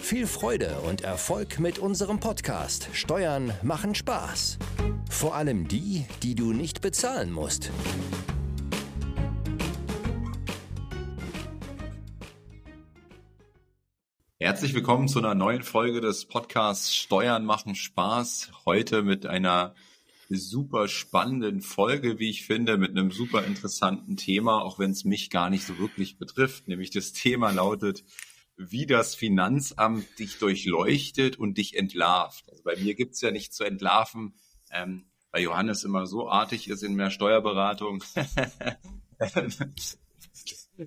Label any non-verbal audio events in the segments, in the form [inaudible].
Viel Freude und Erfolg mit unserem Podcast Steuern machen Spaß. Vor allem die, die du nicht bezahlen musst. Herzlich willkommen zu einer neuen Folge des Podcasts Steuern machen Spaß. Heute mit einer super spannenden Folge, wie ich finde, mit einem super interessanten Thema, auch wenn es mich gar nicht so wirklich betrifft. Nämlich das Thema lautet, wie das Finanzamt dich durchleuchtet und dich entlarvt. Also bei mir gibt's ja nichts zu entlarven, ähm, weil Johannes immer so artig ist in der Steuerberatung. [laughs]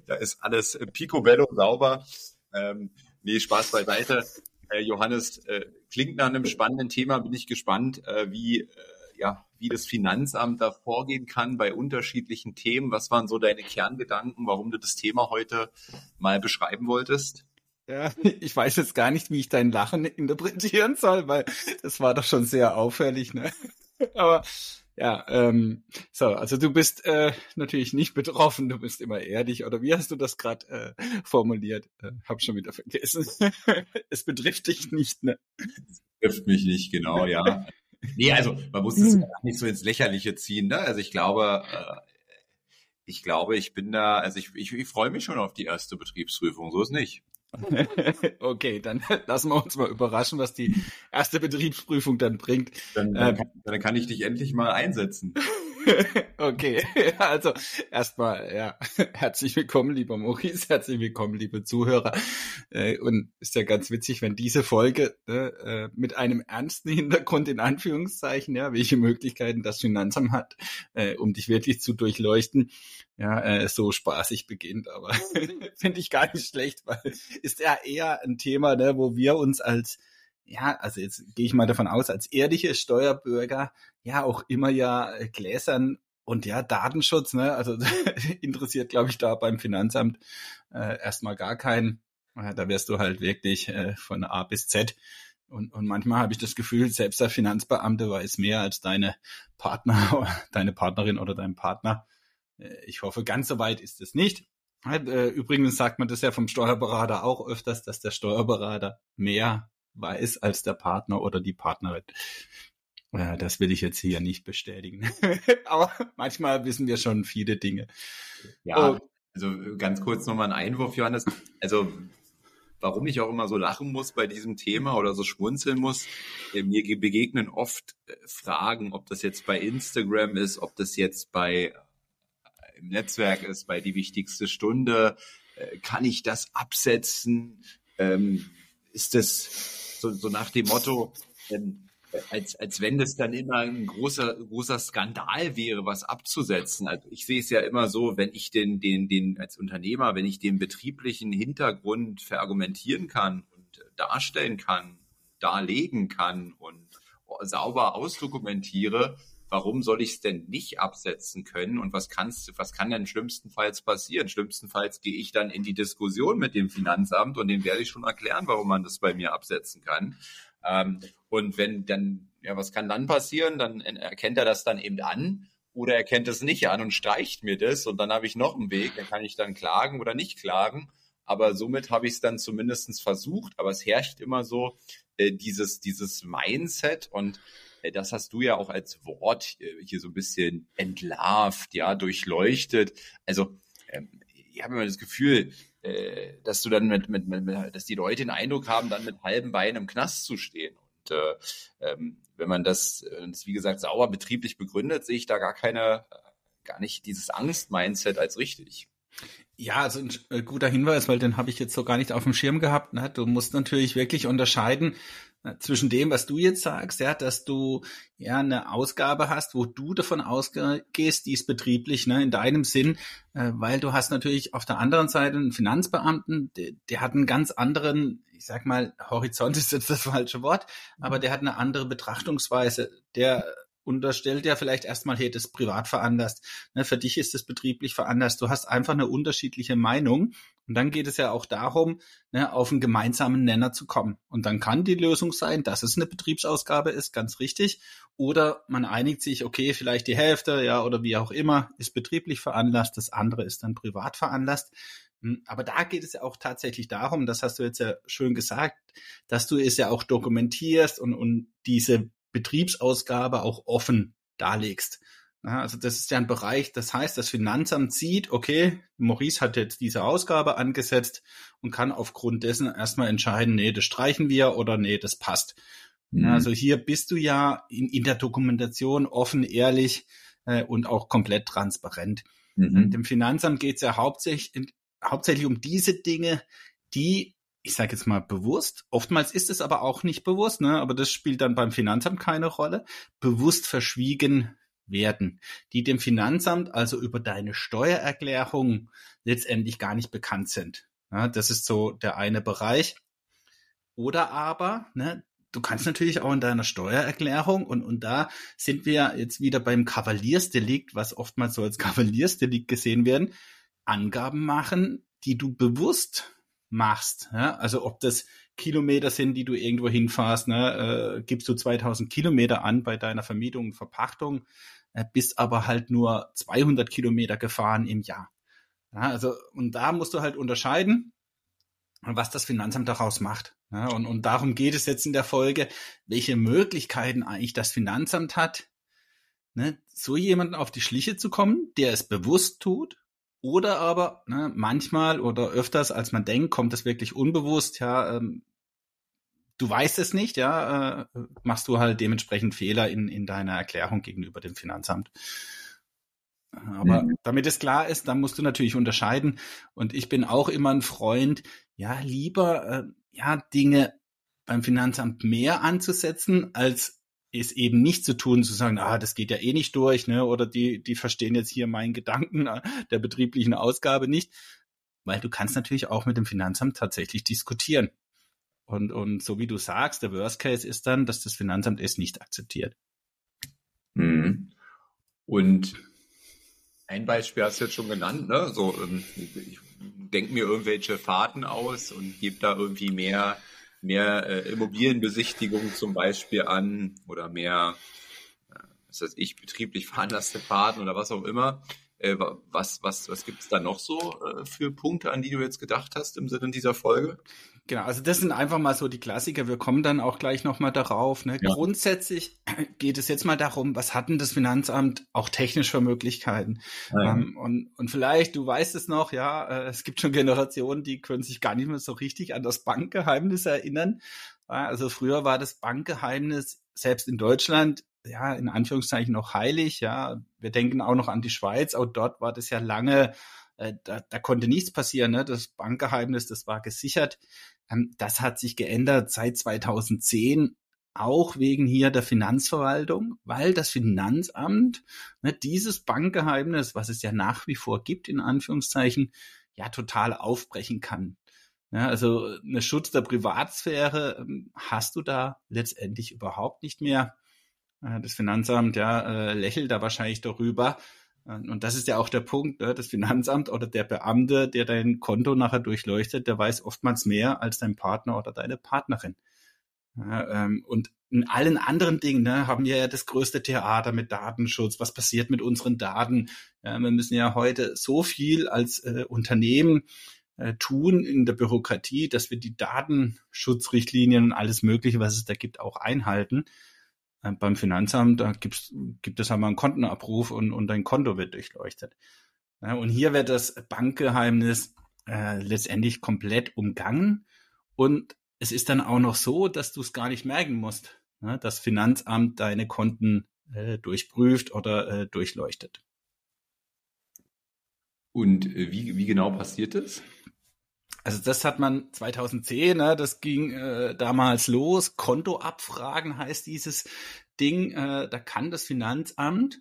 da ist alles picobello sauber. Ähm, Nee, Spaß beiseite. Äh, Johannes, äh, klingt nach einem spannenden Thema. Bin ich gespannt, äh, wie, äh, ja, wie das Finanzamt da vorgehen kann bei unterschiedlichen Themen. Was waren so deine Kerngedanken, warum du das Thema heute mal beschreiben wolltest? Ja, [laughs] ich weiß jetzt gar nicht, wie ich dein Lachen interpretieren soll, weil das war doch schon sehr auffällig, ne? [laughs] Aber ja, ähm, so, also du bist äh, natürlich nicht betroffen, du bist immer ehrlich, oder wie hast du das gerade äh, formuliert? Äh, hab schon wieder vergessen. [laughs] es betrifft dich nicht, ne? Es betrifft mich nicht, genau, ja. nee, also man muss es nicht so ins Lächerliche ziehen, ne? Also ich glaube, äh, ich glaube, ich bin da, also ich, ich, ich freue mich schon auf die erste Betriebsprüfung, so ist nicht. [laughs] okay, dann [laughs] lassen wir uns mal überraschen, was die erste Betriebsprüfung dann bringt. Dann, dann, ähm, kann, dann kann ich dich endlich mal einsetzen. [laughs] [laughs] okay, [laughs] also erstmal, ja, [laughs] herzlich willkommen, lieber Maurice, herzlich willkommen, liebe Zuhörer. Äh, und ist ja ganz witzig, wenn diese Folge ne, äh, mit einem ernsten Hintergrund in Anführungszeichen, ja, welche Möglichkeiten das Finanzamt hat, äh, um dich wirklich zu durchleuchten, ja, so spaßig beginnt. Aber finde ich gar nicht schlecht, weil ist ja eher ein Thema, ne, wo wir uns als ja, also jetzt gehe ich mal davon aus, als ehrliche Steuerbürger ja auch immer ja äh, gläsern und ja, Datenschutz, ne, also [laughs] interessiert, glaube ich, da beim Finanzamt äh, erstmal gar keinen. Äh, da wirst du halt wirklich äh, von A bis Z. Und, und manchmal habe ich das Gefühl, selbst der Finanzbeamte weiß mehr als deine Partner, [laughs] deine Partnerin oder dein Partner. Äh, ich hoffe, ganz so weit ist es nicht. Übrigens sagt man das ja vom Steuerberater auch öfters, dass der Steuerberater mehr weiß als der Partner oder die Partnerin. Ja, das will ich jetzt hier nicht bestätigen. [laughs] Aber manchmal wissen wir schon viele Dinge. Ja, oh. also ganz kurz nochmal ein Einwurf, Johannes. Also warum ich auch immer so lachen muss bei diesem Thema oder so schmunzeln muss. Äh, mir begegnen oft äh, Fragen, ob das jetzt bei Instagram ist, ob das jetzt bei äh, im Netzwerk ist, bei die wichtigste Stunde. Kann ich das absetzen? Ähm, ist das so, so nach dem Motto, ähm, als, als wenn das dann immer ein großer, großer Skandal wäre, was abzusetzen. Also ich sehe es ja immer so, wenn ich den, den, den als Unternehmer, wenn ich den betrieblichen Hintergrund verargumentieren kann und darstellen kann, darlegen kann und sauber ausdokumentiere, warum soll ich es denn nicht absetzen können und was kannst was kann denn schlimmstenfalls passieren? Schlimmstenfalls gehe ich dann in die Diskussion mit dem Finanzamt und dem werde ich schon erklären, warum man das bei mir absetzen kann. Ähm, und wenn dann, ja, was kann dann passieren? Dann erkennt er das dann eben an oder er kennt es nicht an und streicht mir das und dann habe ich noch einen Weg, dann kann ich dann klagen oder nicht klagen. Aber somit habe ich es dann zumindestens versucht. Aber es herrscht immer so äh, dieses, dieses Mindset und das hast du ja auch als Wort äh, hier so ein bisschen entlarvt, ja, durchleuchtet. Also ähm, ich habe immer das Gefühl, äh, dass du dann mit, mit, mit, dass die Leute den Eindruck haben, dann mit halbem Bein im Knast zu stehen. Und äh, ähm, wenn man das, das, wie gesagt, sauber betrieblich begründet, sehe ich da gar keine, gar nicht dieses Angst-Mindset als richtig. Ja, also ein guter Hinweis, weil den habe ich jetzt so gar nicht auf dem Schirm gehabt. Ne? Du musst natürlich wirklich unterscheiden, zwischen dem, was du jetzt sagst, ja, dass du ja eine Ausgabe hast, wo du davon ausgehst, die ist betrieblich, ne, in deinem Sinn, äh, weil du hast natürlich auf der anderen Seite einen Finanzbeamten, der, der hat einen ganz anderen, ich sag mal, Horizont [laughs] ist jetzt das falsche Wort, aber der hat eine andere Betrachtungsweise. Der unterstellt ja vielleicht erstmal, hey, das ist privat veranlasst. Ne, für dich ist es betrieblich veranlasst. Du hast einfach eine unterschiedliche Meinung. Und dann geht es ja auch darum, ne, auf einen gemeinsamen Nenner zu kommen. Und dann kann die Lösung sein, dass es eine Betriebsausgabe ist, ganz richtig. Oder man einigt sich, okay, vielleicht die Hälfte, ja, oder wie auch immer, ist betrieblich veranlasst, das andere ist dann privat veranlasst. Hm, aber da geht es ja auch tatsächlich darum, das hast du jetzt ja schön gesagt, dass du es ja auch dokumentierst und, und diese Betriebsausgabe auch offen darlegst. Also das ist ja ein Bereich, das heißt, das Finanzamt sieht, okay, Maurice hat jetzt diese Ausgabe angesetzt und kann aufgrund dessen erstmal entscheiden, nee, das streichen wir oder nee, das passt. Mhm. Also hier bist du ja in, in der Dokumentation offen, ehrlich äh, und auch komplett transparent. Mhm. Dem Finanzamt geht es ja hauptsächlich, hauptsächlich um diese Dinge, die ich sage jetzt mal bewusst, oftmals ist es aber auch nicht bewusst, ne? aber das spielt dann beim Finanzamt keine Rolle, bewusst verschwiegen werden, die dem Finanzamt also über deine Steuererklärung letztendlich gar nicht bekannt sind. Ja, das ist so der eine Bereich. Oder aber, ne, du kannst natürlich auch in deiner Steuererklärung und, und da sind wir jetzt wieder beim Kavaliersdelikt, was oftmals so als [laughs] Kavaliersdelikt gesehen werden, Angaben machen, die du bewusst machst. Ja? Also ob das Kilometer sind, die du irgendwo hinfährst, ne? äh, gibst du 2000 Kilometer an bei deiner Vermietung und Verpachtung, äh, bist aber halt nur 200 Kilometer gefahren im Jahr. Ja, also und da musst du halt unterscheiden, was das Finanzamt daraus macht. Ja, und, und darum geht es jetzt in der Folge, welche Möglichkeiten eigentlich das Finanzamt hat, ne, so jemanden auf die Schliche zu kommen, der es bewusst tut, oder aber ne, manchmal oder öfters, als man denkt, kommt es wirklich unbewusst. Ja, ähm, du weißt es nicht, ja, äh, machst du halt dementsprechend Fehler in, in deiner Erklärung gegenüber dem Finanzamt. Aber mhm. damit es klar ist, dann musst du natürlich unterscheiden. Und ich bin auch immer ein Freund, ja, lieber äh, ja Dinge beim Finanzamt mehr anzusetzen, als es eben nicht zu tun, zu sagen, ah, das geht ja eh nicht durch, ne? Oder die, die verstehen jetzt hier meinen Gedanken [laughs] der betrieblichen Ausgabe nicht. Weil du kannst natürlich auch mit dem Finanzamt tatsächlich diskutieren. Und, und so wie du sagst, der Worst Case ist dann, dass das Finanzamt es nicht akzeptiert. Mhm. Und ein Beispiel hast du jetzt schon genannt, ne? So, ähm, ich denke mir irgendwelche Fahrten aus und gebe da irgendwie mehr mehr äh, Immobilienbesichtigung zum Beispiel an oder mehr, äh, was weiß ich, betrieblich [laughs] veranlasste Fahrten oder was auch immer. Äh, was was, was gibt es da noch so äh, für Punkte, an die du jetzt gedacht hast im Sinne dieser Folge? Genau, also das sind einfach mal so die Klassiker. Wir kommen dann auch gleich nochmal darauf. Ne? Ja. Grundsätzlich [clears throat] geht es jetzt mal darum, was hat denn das Finanzamt auch technisch für Möglichkeiten? Ja. Ähm, und, und vielleicht, du weißt es noch, ja, äh, es gibt schon Generationen, die können sich gar nicht mehr so richtig an das Bankgeheimnis erinnern. Ja, also früher war das Bankgeheimnis selbst in Deutschland ja, in Anführungszeichen noch heilig, ja. Wir denken auch noch an die Schweiz, auch dort war das ja lange äh, da, da konnte nichts passieren. Ne? Das Bankgeheimnis, das war gesichert. Ähm, das hat sich geändert seit 2010 auch wegen hier der Finanzverwaltung, weil das Finanzamt ne, dieses Bankgeheimnis, was es ja nach wie vor gibt, in Anführungszeichen, ja total aufbrechen kann. Ja, also eine Schutz der Privatsphäre ähm, hast du da letztendlich überhaupt nicht mehr. Äh, das Finanzamt ja äh, lächelt da wahrscheinlich darüber, und das ist ja auch der Punkt, ne? das Finanzamt oder der Beamte, der dein Konto nachher durchleuchtet, der weiß oftmals mehr als dein Partner oder deine Partnerin. Ähm, und in allen anderen Dingen ne, haben wir ja das größte Theater mit Datenschutz. Was passiert mit unseren Daten? wir müssen ja heute so viel als äh, Unternehmen äh, tun in der Bürokratie, dass wir die Datenschutzrichtlinien und alles Mögliche, was es da gibt, auch einhalten. Äh, beim Finanzamt, da gibt's, gibt es einmal einen Kontenabruf und, und dein Konto wird durchleuchtet. Ja, und hier wird das Bankgeheimnis äh, letztendlich komplett umgangen. Und es ist dann auch noch so, dass du es gar nicht merken musst, ne? das Finanzamt deine Konten äh, durchprüft oder äh, durchleuchtet. Und äh, wie, wie genau passiert das? Also das hat man 2010, ne, das ging äh, damals los. Kontoabfragen heißt dieses Ding. Äh, da kann das Finanzamt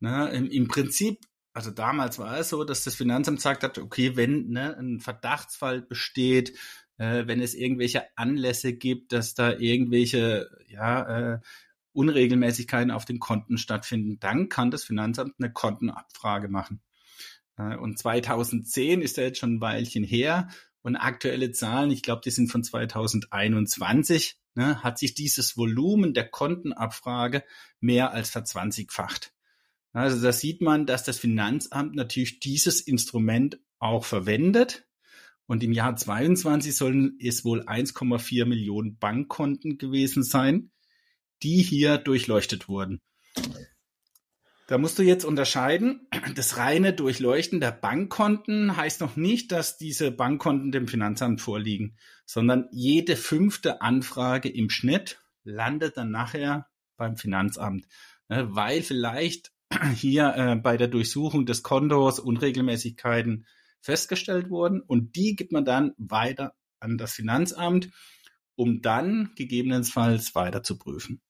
ne, im, im Prinzip, also damals war es so, dass das Finanzamt sagt hat, okay, wenn ne, ein Verdachtsfall besteht, äh, wenn es irgendwelche Anlässe gibt, dass da irgendwelche ja, äh, Unregelmäßigkeiten auf den Konten stattfinden, dann kann das Finanzamt eine Kontenabfrage machen. Äh, und 2010 ist ja jetzt schon ein Weilchen her und aktuelle Zahlen, ich glaube, die sind von 2021, ne, hat sich dieses Volumen der Kontenabfrage mehr als verzwanzigfacht. Also da sieht man, dass das Finanzamt natürlich dieses Instrument auch verwendet. Und im Jahr 22 sollen es wohl 1,4 Millionen Bankkonten gewesen sein, die hier durchleuchtet wurden. Da musst du jetzt unterscheiden. Das reine Durchleuchten der Bankkonten heißt noch nicht, dass diese Bankkonten dem Finanzamt vorliegen, sondern jede fünfte Anfrage im Schnitt landet dann nachher beim Finanzamt, ne, weil vielleicht [clears throat] hier äh, bei der Durchsuchung des Kontos Unregelmäßigkeiten festgestellt wurden und die gibt man dann weiter an das Finanzamt, um dann gegebenenfalls weiter zu prüfen.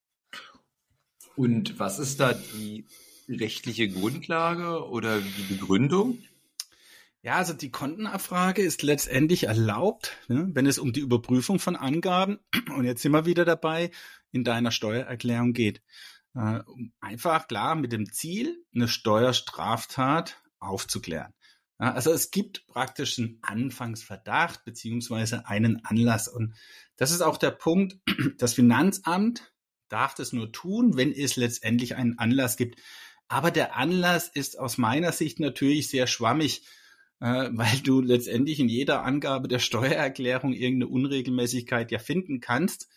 Und was ist da die rechtliche Grundlage oder die Begründung? Ja, also die Kontenabfrage ist letztendlich erlaubt, ne, wenn es um die Überprüfung von Angaben, [clears throat] und jetzt sind wir wieder dabei, in deiner Steuererklärung geht. Äh, einfach klar mit dem Ziel, eine Steuerstraftat aufzuklären. Ja, also es gibt praktisch einen Anfangsverdacht beziehungsweise einen Anlass. Und das ist auch der Punkt, [clears throat] das Finanzamt darf das nur tun, wenn es letztendlich einen Anlass gibt. Aber der Anlass ist aus meiner Sicht natürlich sehr schwammig, äh, weil du letztendlich in jeder Angabe der Steuererklärung irgendeine Unregelmäßigkeit ja finden kannst.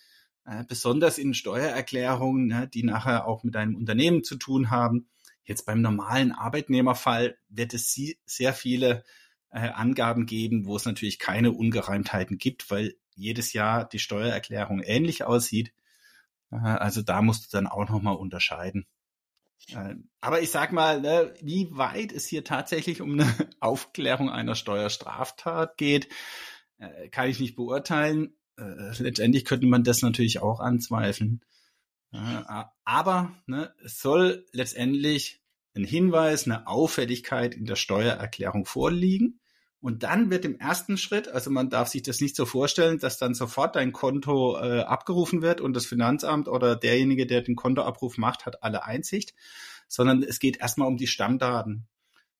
Äh, besonders in Steuererklärungen, ne, die nachher auch mit einem Unternehmen zu tun haben. Jetzt beim normalen Arbeitnehmerfall wird es sehr viele äh, Angaben geben, wo es natürlich keine Ungereimtheiten gibt, weil jedes Jahr die Steuererklärung ähnlich aussieht. Äh, also da musst du dann auch nochmal unterscheiden. Äh, aber ich sag mal, ne, wie weit es hier tatsächlich um eine [laughs] Aufklärung einer Steuerstraftat geht, äh, kann ich nicht beurteilen. Letztendlich könnte man das natürlich auch anzweifeln. Aber ne, es soll letztendlich ein Hinweis, eine Auffälligkeit in der Steuererklärung vorliegen. Und dann wird im ersten Schritt, also man darf sich das nicht so vorstellen, dass dann sofort dein Konto äh, abgerufen wird und das Finanzamt oder derjenige, der den Kontoabruf macht, hat alle Einsicht, sondern es geht erstmal um die Stammdaten.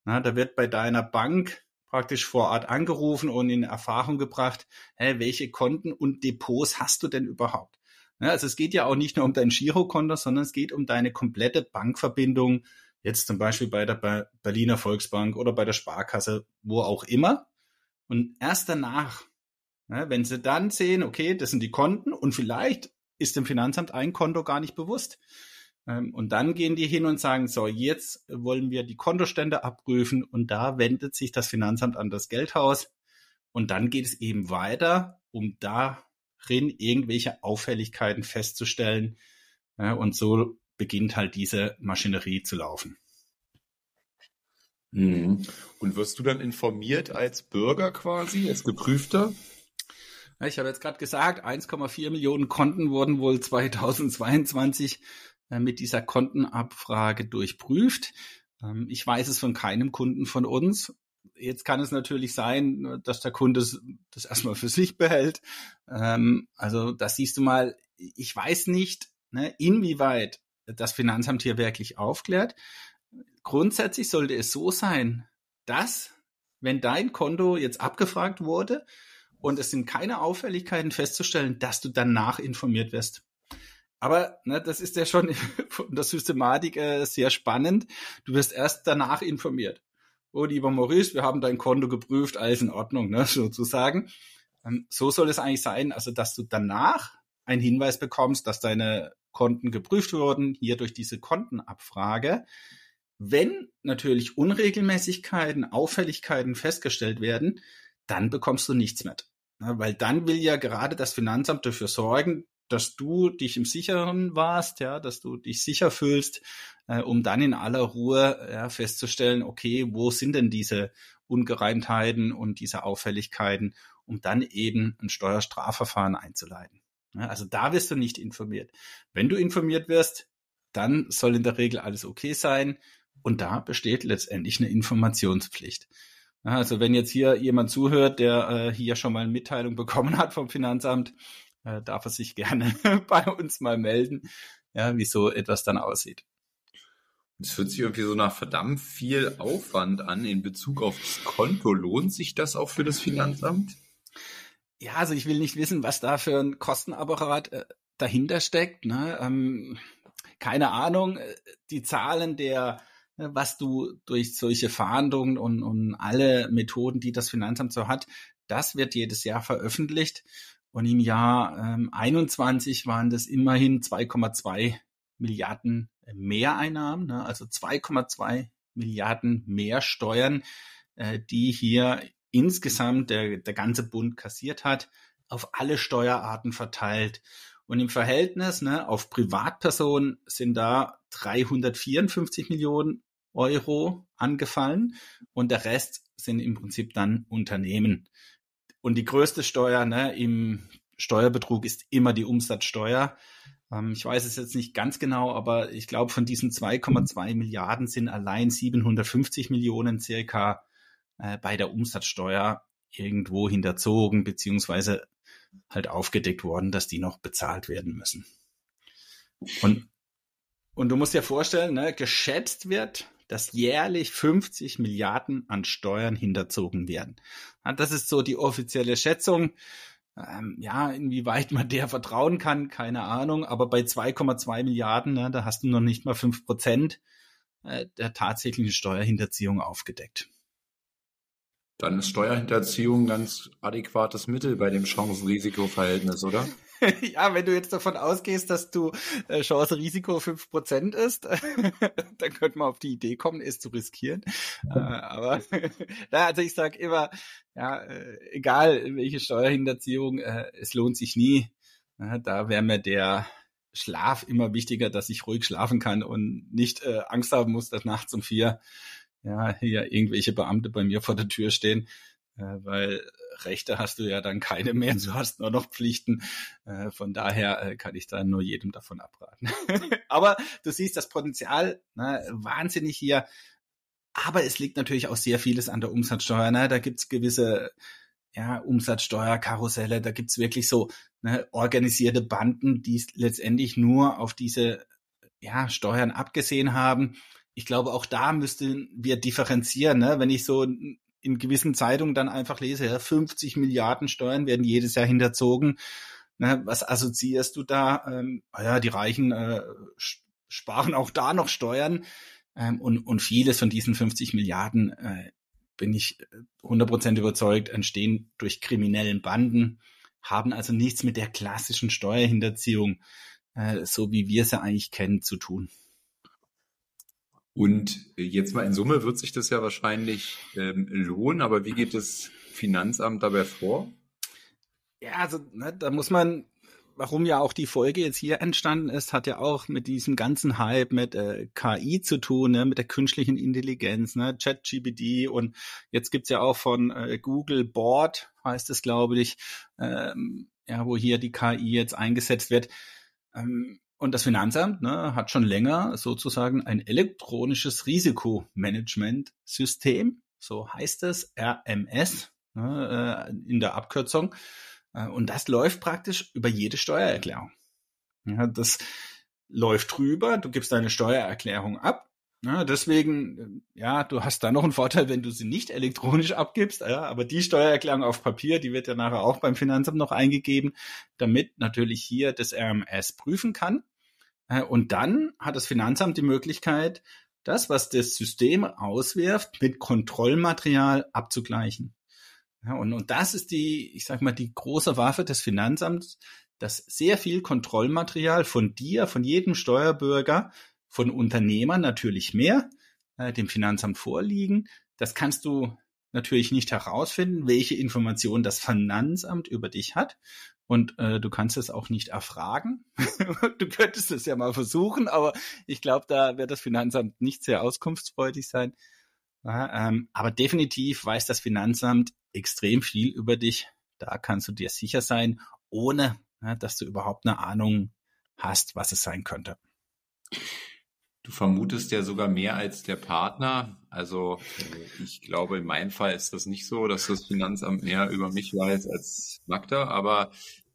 Na, da wird bei deiner Bank praktisch vor Ort angerufen und in Erfahrung gebracht, hä, welche Konten und Depots hast du denn überhaupt? Ja, also es geht ja auch nicht nur um dein Girokonto, sondern es geht um deine komplette Bankverbindung Jetzt zum Beispiel bei der Berliner Volksbank oder bei der Sparkasse, wo auch immer. Und erst danach, ja, wenn sie dann sehen, okay, das sind die Konten und vielleicht ist dem Finanzamt ein Konto gar nicht bewusst. Ähm, und dann gehen die hin und sagen, so, jetzt wollen wir die Kontostände abprüfen und da wendet sich das Finanzamt an das Geldhaus. Und dann geht es eben weiter, um darin irgendwelche Auffälligkeiten festzustellen. Ja, und so beginnt halt diese Maschinerie zu laufen. Mhm. Und wirst du dann informiert als Bürger quasi, als Geprüfter? Ich habe jetzt gerade gesagt, 1,4 Millionen Konten wurden wohl [laughs] 2022 äh, mit dieser Kontenabfrage durchprüft. Ähm, ich weiß es von keinem Kunden von uns. Jetzt kann es natürlich sein, dass der Kunde das erstmal für sich behält. Ähm, also das siehst du mal, ich weiß nicht, ne, inwieweit das Finanzamt hier wirklich aufklärt. Grundsätzlich sollte es so sein, dass wenn dein Konto jetzt abgefragt wurde und es sind keine Auffälligkeiten festzustellen, dass du danach informiert wirst. Aber ne, das ist ja schon [laughs] von der Systematik äh, sehr spannend. Du wirst erst danach informiert. Oh, lieber Maurice, wir haben dein Konto geprüft, alles in Ordnung, ne, [laughs] sozusagen. Ähm, so soll es eigentlich sein, also dass du danach einen Hinweis bekommst, dass deine Konten geprüft wurden, hier durch diese Kontenabfrage. Wenn natürlich Unregelmäßigkeiten, Auffälligkeiten festgestellt werden, dann bekommst du nichts mit. Weil dann will ja gerade das Finanzamt dafür sorgen, dass du dich im Sicheren warst, ja, dass du dich sicher fühlst, äh, um dann in aller Ruhe ja, festzustellen, okay, wo sind denn diese Ungereimtheiten und diese Auffälligkeiten, um dann eben ein Steuerstrafverfahren einzuleiten. Also da wirst du nicht informiert. Wenn du informiert wirst, dann soll in der Regel alles okay sein. Und da besteht letztendlich eine Informationspflicht. Also wenn jetzt hier jemand zuhört, der äh, hier schon mal eine Mitteilung [laughs] bekommen hat vom Finanzamt, äh, darf er sich gerne [laughs] bei uns mal melden. ja, wie so etwas dann aussieht. Es fühlt sich irgendwie so nach verdammt viel Aufwand an in Bezug auf das Konto. Lohnt sich das auch für das Finanzamt? Ja, also ich will nicht wissen, was da für ein Kostenapparat äh, dahinter steckt. Ne? Ähm, keine Ahnung. Äh, die Zahlen der, ne, was du durch solche Fahndungen und, und alle Methoden, die das Finanzamt so hat, das wird jedes Jahr veröffentlicht. Und im Jahr ähm, 21 waren das immerhin 2,2 Milliarden Mehreinnahmen, ne? also 2,2 Milliarden mehr Steuern, äh, die hier insgesamt der, der ganze Bund kassiert hat, auf alle Steuerarten verteilt. Und im Verhältnis ne, auf Privatpersonen sind da 354 Millionen Euro angefallen und der Rest sind im Prinzip dann Unternehmen. Und die größte Steuer ne, im Steuerbetrug ist immer die Umsatzsteuer. Ähm, ich weiß es jetzt nicht ganz genau, aber ich glaube, von diesen 2,2 Milliarden sind allein 750 Millionen circa äh, bei der Umsatzsteuer irgendwo hinterzogen, beziehungsweise halt aufgedeckt worden, dass die noch bezahlt werden müssen. Und, und du musst dir vorstellen, ne, geschätzt wird, dass jährlich 50 Milliarden an Steuern hinterzogen werden. Das ist so die offizielle Schätzung. Ähm, ja, inwieweit man der vertrauen kann, keine Ahnung. Aber bei 2,2 Milliarden, ne, da hast du noch nicht mal fünf Prozent äh, der tatsächlichen Steuerhinterziehung aufgedeckt dann ist Steuerhinterziehung ein ganz adäquates Mittel bei dem Chancen-Risiko-Verhältnis, oder? [laughs] ja, wenn du jetzt davon ausgehst, dass du äh, Chance-Risiko fünf Prozent ist, [laughs] dann könnte man auf die Idee kommen, es zu riskieren. äh, aber [laughs] na, also ich sage immer, ja, äh, egal welche Steuerhinterziehung, äh, es lohnt sich nie. da wäre mir der Schlaf immer wichtiger, dass ich ruhig schlafen kann und nicht Angst haben muss, dass nachts um vier ja, [laughs] hier irgendwelche Beamte bei mir vor der Tür stehen, äh, weil Rechte hast du ja dann keine mehr, du hast nur noch Pflichten. Äh, von daher äh, kann ich da nur jedem davon abraten. [laughs] Aber du siehst das Potenzial ne, wahnsinnig hier. Aber es liegt natürlich auch sehr vieles an der Umsatzsteuer. Ne? Da gibt's gewisse ja, Umsatzsteuerkarusselle, da gibt's wirklich so ne, organisierte Banden, die letztendlich nur auf diese ja, Steuern abgesehen haben ich glaube, auch da müssten wir differenzieren. Ne? Wenn ich so in gewissen Zeitungen dann einfach lese, ja, 50 Milliarden Steuern werden jedes Jahr hinterzogen. Ne? Was assoziierst du da? Ähm, ah ja, die Reichen äh, sparen auch da noch Steuern. Ähm, und, und vieles von diesen 50 Milliarden, äh, bin ich 100% äh, überzeugt, entstehen durch kriminellen Banden, haben also nichts mit der klassischen Steuerhinterziehung, äh, so wie wir sie eigentlich kennen, zu tun. Und jetzt mal in Summe wird sich das ja wahrscheinlich ähm, lohnen, aber wie geht das Finanzamt dabei vor? Ja, also ne, da muss man, warum ja auch die Folge jetzt hier entstanden ist, hat ja auch mit diesem ganzen Hype mit äh, KI zu tun, ne, mit der künstlichen Intelligenz, ne, ChatGPT und jetzt gibt's ja auch von äh, Google Board, heißt es, glaube ich, ähm, ja, wo hier die KI jetzt eingesetzt wird. Ähm, und das Finanzamt ne, hat schon länger sozusagen ein elektronisches Risikomanagementsystem, so heißt es, RMS ne, äh, in der Abkürzung. Äh, und das läuft praktisch über jede Steuererklärung. Ja, das läuft drüber, du gibst deine Steuererklärung ab. Ja, deswegen, ja, du hast da noch einen Vorteil, wenn du sie nicht elektronisch abgibst, ja, aber die Steuererklärung auf Papier, die wird ja nachher auch beim Finanzamt noch eingegeben, damit natürlich hier das RMS prüfen kann. Äh, und dann hat das Finanzamt die Möglichkeit, das, was das System auswirft, mit Kontrollmaterial abzugleichen. Ja, und, und das ist die, ich sag mal, die große Waffe des Finanzamts, dass sehr viel Kontrollmaterial von dir, von jedem Steuerbürger, von Unternehmern natürlich mehr, äh, dem Finanzamt vorliegen. Das kannst du natürlich nicht herausfinden, welche Informationen das Finanzamt über dich hat. Und äh, du kannst es auch nicht erfragen. [laughs] du könntest es ja mal versuchen, aber ich glaube, da wird das Finanzamt nicht sehr auskunftsfreudig sein. Ja, ähm, aber definitiv weiß das Finanzamt extrem viel über dich. Da kannst du dir sicher sein, ohne ja, dass du überhaupt eine Ahnung hast, was es sein könnte. Du vermutest ja sogar mehr als der Partner. Also äh, ich glaube, in meinem Fall ist das nicht so, dass das Finanzamt mehr über mich weiß als Magda. Aber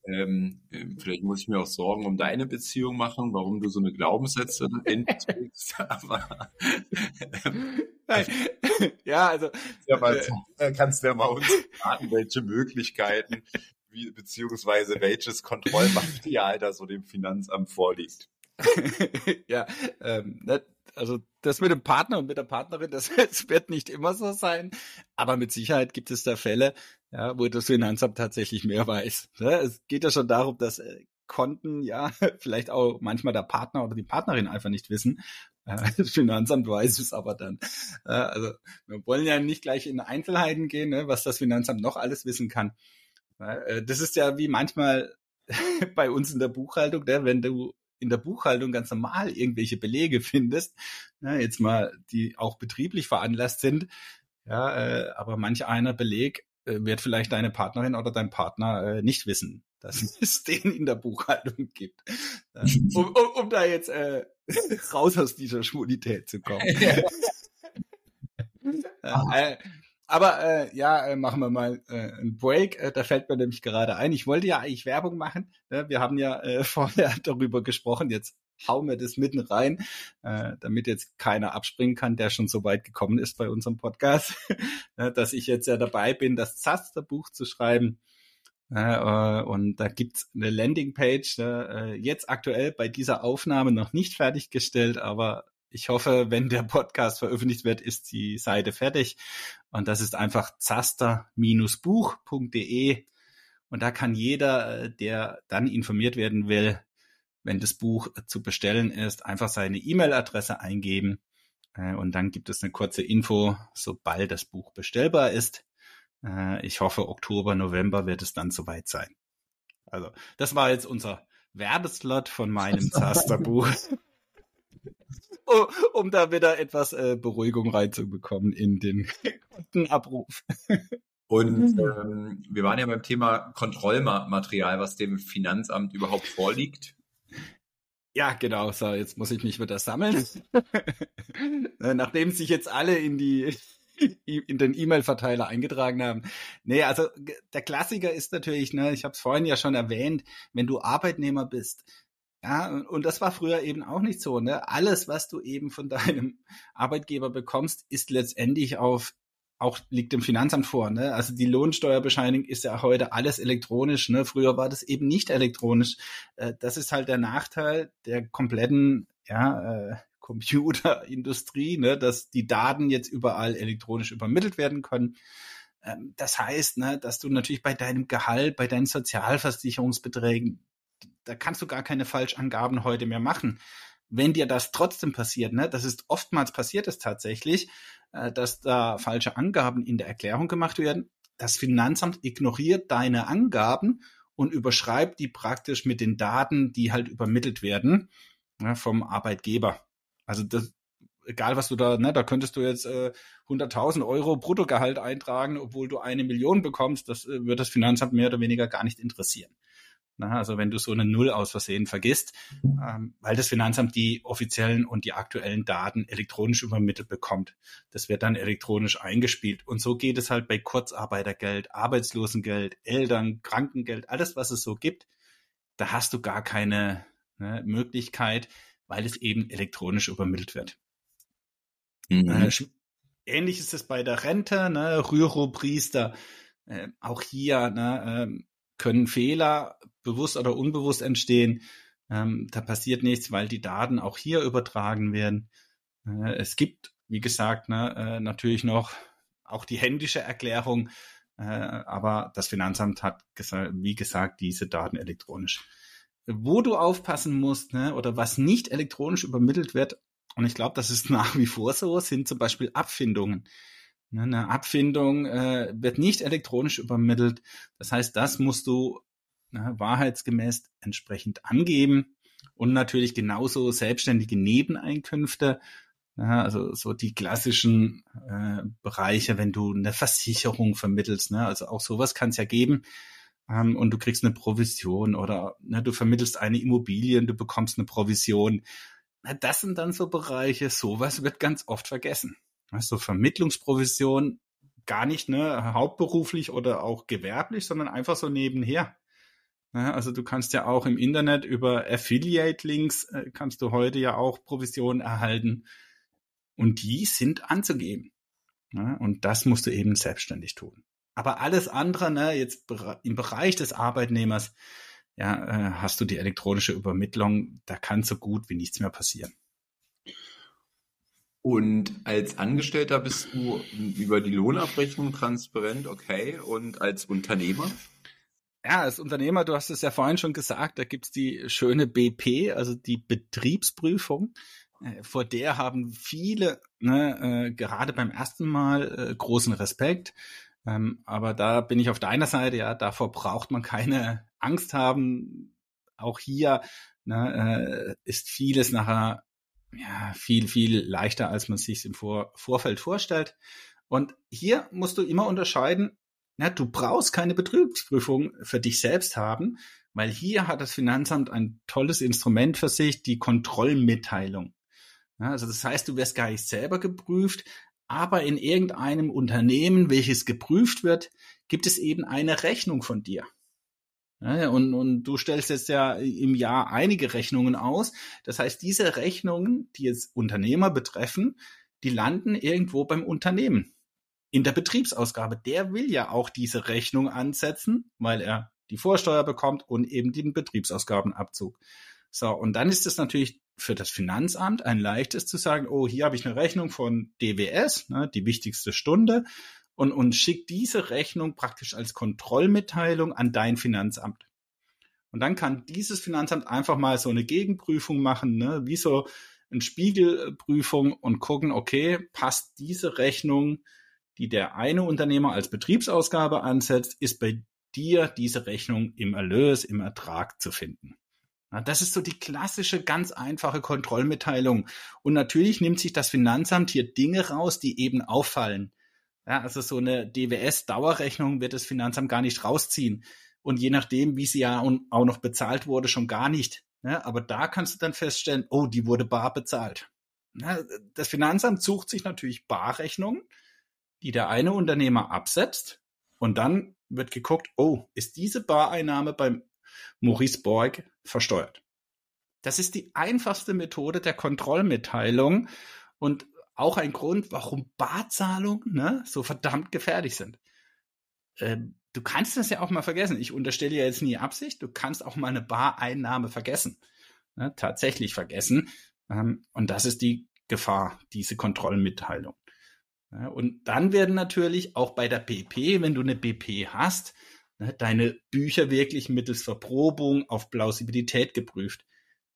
ähm, ähm, vielleicht muss ich mir auch Sorgen um deine Beziehung machen, warum du so eine Glaubenssätze [laughs] entwickelst. Aber [laughs] Nein. [laughs] ja, also ja, mal, äh, kannst du ja mal uns raten, welche Möglichkeiten wie, beziehungsweise welches Kontrollmaterial da so dem Finanzamt vorliegt. [laughs] ja, ähm, ne, also das mit dem Partner und mit der Partnerin, das, [laughs] das, wird nicht immer so sein, aber mit Sicherheit gibt es da Fälle, ja, wo das Finanzamt tatsächlich mehr weiß. Ne? Es geht ja schon darum, dass äh, Konten, ja, [laughs] vielleicht auch manchmal der Partner oder die Partnerin einfach nicht wissen. Äh, das Finanzamt weiß es aber dann. Äh, also wir wollen ja nicht gleich in Einzelheiten gehen, ne, was das Finanzamt noch alles wissen kann. Äh, das ist ja wie manchmal bei uns in der Buchhaltung, ne, wenn du in der Buchhaltung ganz normal irgendwelche Belege [laughs] findest, ne, jetzt mal, die auch betrieblich veranlasst sind, ja, äh, aber manch einer Beleg äh, wird vielleicht deine Partnerin oder dein Partner äh, nicht wissen, [laughs] dass es den in der Buchhaltung gibt. [laughs] Um, um, um da jetzt äh, raus aus dieser Schwulität zu kommen. äh, aber äh, ja, äh, machen wir mal äh, einen Break. Äh, da fällt mir nämlich gerade ein. Ich wollte ja eigentlich Werbung machen. Ne? Wir haben ja äh, [laughs] vorher darüber gesprochen. Jetzt hauen wir das mitten rein, äh, damit jetzt keiner abspringen kann, der schon so weit gekommen ist bei unserem Podcast, [laughs] ne? dass ich jetzt ja dabei bin, das Zasterbuch zu schreiben. Äh, und da gibt's eine Landingpage, ne? äh, jetzt aktuell bei dieser Aufnahme noch nicht fertiggestellt, aber ich hoffe, wenn der Podcast veröffentlicht wird, ist die Seite fertig. Und das ist einfach zaster-buch.de. Und da kann jeder, der dann informiert werden will, wenn das Buch zu bestellen ist, einfach seine E-Mail-Adresse eingeben. Äh, und dann gibt es eine kurze Info, sobald das Buch bestellbar ist. Äh, ich hoffe, Oktober, November wird es dann soweit sein. Also, das war jetzt unser Werbeslot von meinem [laughs] Zasterbuch. [laughs] um da wieder etwas äh, Beruhigung reinzubekommen in den Kundenabruf. Und mhm. ähm, wir waren ja beim Thema Kontrollmaterial, was dem Finanzamt überhaupt vorliegt. Ja, genau. So, jetzt muss ich mich wieder sammeln. [laughs] Äh, nachdem sich jetzt alle in die [laughs] in den E-Mail-Verteiler eingetragen haben. Nee, also der Klassiker ist natürlich, ne, ich habe es vorhin ja schon erwähnt, wenn du Arbeitnehmer bist, ja, und das war früher eben auch nicht so. Ne? Alles, was du eben von [laughs] deinem Arbeitgeber bekommst, ist letztendlich auf auch liegt dem Finanzamt vor. Ne? Also die Lohnsteuerbescheinigung ist ja heute alles elektronisch. Ne? Früher war das eben nicht elektronisch. Äh, das ist halt der Nachteil der kompletten ja, äh, Computerindustrie, ne? dass die Daten jetzt überall elektronisch übermittelt werden können. Ähm, das heißt, ne, dass du natürlich bei deinem Gehalt, bei deinen Sozialversicherungsbeträgen da kannst du gar keine Falschangaben heute mehr machen. Wenn dir das trotzdem passiert, ne, das ist oftmals passiert es tatsächlich, äh, dass da falsche Angaben in der Erklärung gemacht werden. Das Finanzamt ignoriert deine Angaben und überschreibt die praktisch mit den Daten, die halt übermittelt werden ne, vom Arbeitgeber. Also das, egal was du da, ne, da könntest du jetzt äh, 100.000 Euro Bruttogehalt eintragen, obwohl du eine Million bekommst, das äh, wird das Finanzamt mehr oder weniger gar nicht interessieren. Na, also wenn du so eine Null aus Versehen vergisst, ähm, weil das Finanzamt die offiziellen und die aktuellen Daten elektronisch übermittelt bekommt. Das wird dann elektronisch eingespielt. Und so geht es halt bei Kurzarbeitergeld, Arbeitslosengeld, Eltern, Krankengeld, alles, was es so gibt. Da hast du gar keine ne, Möglichkeit, weil es eben elektronisch übermittelt wird. Mhm. Äh, ähnlich ist es bei der Rente, ne, Rüro-Priester, äh, auch hier, ne, äh, können Fehler bewusst oder unbewusst entstehen. Ähm, da passiert nichts, weil die Daten auch hier übertragen werden. Äh, es gibt, wie gesagt, ne, äh, natürlich noch auch die händische Erklärung, äh, aber das Finanzamt hat, gesa wie gesagt, diese Daten elektronisch. Wo du aufpassen musst ne, oder was nicht elektronisch übermittelt wird, und ich glaube, das ist [laughs] nach wie vor so, sind zum Beispiel Abfindungen. Ne, eine Abfindung äh, wird nicht elektronisch übermittelt. Das heißt, das musst du ne, wahrheitsgemäß entsprechend angeben. Und natürlich genauso selbstständige Nebeneinkünfte. Ne, also so die klassischen äh, Bereiche, wenn du eine Versicherung vermittelst. Ne, also auch sowas kann es ja geben. Ähm, und du kriegst eine Provision oder ne, du vermittelst eine Immobilie und du bekommst eine Provision. Na, das sind dann so Bereiche, sowas wird ganz oft vergessen. So Vermittlungsprovision gar nicht ne, hauptberuflich oder auch gewerblich, sondern einfach so nebenher. Ja, also du kannst ja auch im Internet über Affiliate-Links äh, kannst du heute ja auch Provisionen erhalten. Und die sind anzugeben. Ja, und das musst du eben selbstständig tun. Aber alles andere, ne, jetzt im Bereich des Arbeitnehmers, ja, äh, hast du die elektronische Übermittlung, da kann so gut wie nichts mehr passieren. Und als Angestellter bist du über die Lohnabrechnung transparent, okay. Und als Unternehmer? Ja, als Unternehmer, du hast es ja vorhin schon gesagt, da gibt's die schöne BP, also die Betriebsprüfung. Äh, vor der haben viele, ne, äh, gerade beim ersten Mal, äh, großen Respekt. Ähm, aber da bin ich auf deiner Seite, ja, davor braucht man keine Angst haben. Auch hier ne, äh, ist vieles nachher ja, viel, viel leichter, als man sich im Vor Vorfeld vorstellt. Und hier musst du immer unterscheiden, na, du brauchst keine Betriebsprüfung für dich selbst haben, weil hier hat das Finanzamt ein tolles Instrument für sich, die Kontrollmitteilung. Ja, also das heißt, du wirst gar nicht selber geprüft, aber in irgendeinem Unternehmen, welches geprüft wird, gibt es eben eine Rechnung von dir. Ja, und, und du stellst jetzt ja im Jahr einige Rechnungen aus. Das heißt, diese Rechnungen, die jetzt Unternehmer betreffen, die landen irgendwo beim Unternehmen. In der Betriebsausgabe. Der will ja auch diese Rechnung ansetzen, weil er die Vorsteuer bekommt und eben den Betriebsausgabenabzug. So, und dann ist es natürlich für das Finanzamt ein leichtes zu sagen, oh, hier habe ich eine Rechnung von DWS, ne, die wichtigste Stunde, und, und schick diese Rechnung praktisch als Kontrollmitteilung an dein Finanzamt. Und dann kann dieses Finanzamt einfach mal so eine Gegenprüfung machen, ne, wie so eine Spiegelprüfung und gucken, okay, passt diese Rechnung, die der eine Unternehmer als Betriebsausgabe ansetzt, ist bei dir diese Rechnung im Erlös, im Ertrag zu finden. Das ist so die klassische, ganz einfache Kontrollmitteilung. Und natürlich nimmt sich das Finanzamt hier Dinge raus, die eben auffallen. Ja, also so eine DWS-Dauerrechnung wird das Finanzamt gar nicht rausziehen. Und je nachdem, wie sie ja auch noch bezahlt wurde, schon gar nicht. Ja, aber da kannst du dann feststellen, oh, die wurde bar bezahlt. Ja, das Finanzamt sucht sich natürlich Barrechnungen, die der eine Unternehmer absetzt. Und dann wird geguckt, oh, ist diese Bareinnahme beim Maurice Borg versteuert? Das ist die einfachste Methode der Kontrollmitteilung. Und auch ein Grund, warum Barzahlungen ne, so verdammt gefährlich sind. Ähm, du kannst das ja auch mal vergessen. Ich unterstelle ja jetzt nie Absicht. Du kannst auch mal eine Bareinnahme vergessen. Ne, tatsächlich vergessen. Ähm, und das ist die Gefahr, diese Kontrollmitteilung. Und dann werden natürlich auch bei der BP, wenn du eine BP hast, ne, deine Bücher wirklich mittels Verprobung auf Plausibilität geprüft.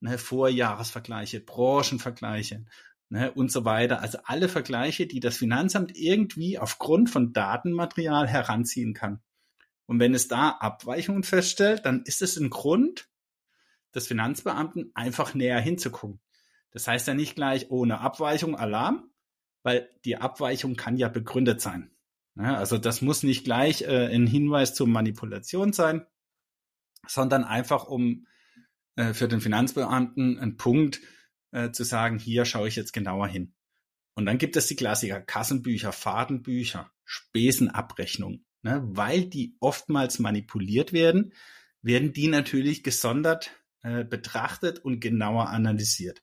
Ne, Vorjahresvergleiche, Branchenvergleiche, ne, und so weiter. Also alle Vergleiche, die das Finanzamt irgendwie aufgrund von Datenmaterial heranziehen kann. Und wenn es da Abweichungen feststellt, dann ist es ein Grund des Finanzbeamten einfach näher hinzugucken. Das heißt ja nicht gleich ohne Abweichung Alarm, weil die Abweichung kann ja begründet sein. Ja, also das muss nicht gleich äh, ein Hinweis zur Manipulation sein, sondern einfach um äh, für den Finanzbeamten ein Punkt, äh, zu sagen, hier schaue ich jetzt genauer hin. Und dann gibt es die Klassiker, Kassenbücher, Fadenbücher, Spesenabrechnungen. Ne? Weil die oftmals manipuliert werden, werden die natürlich gesondert äh, betrachtet und genauer analysiert.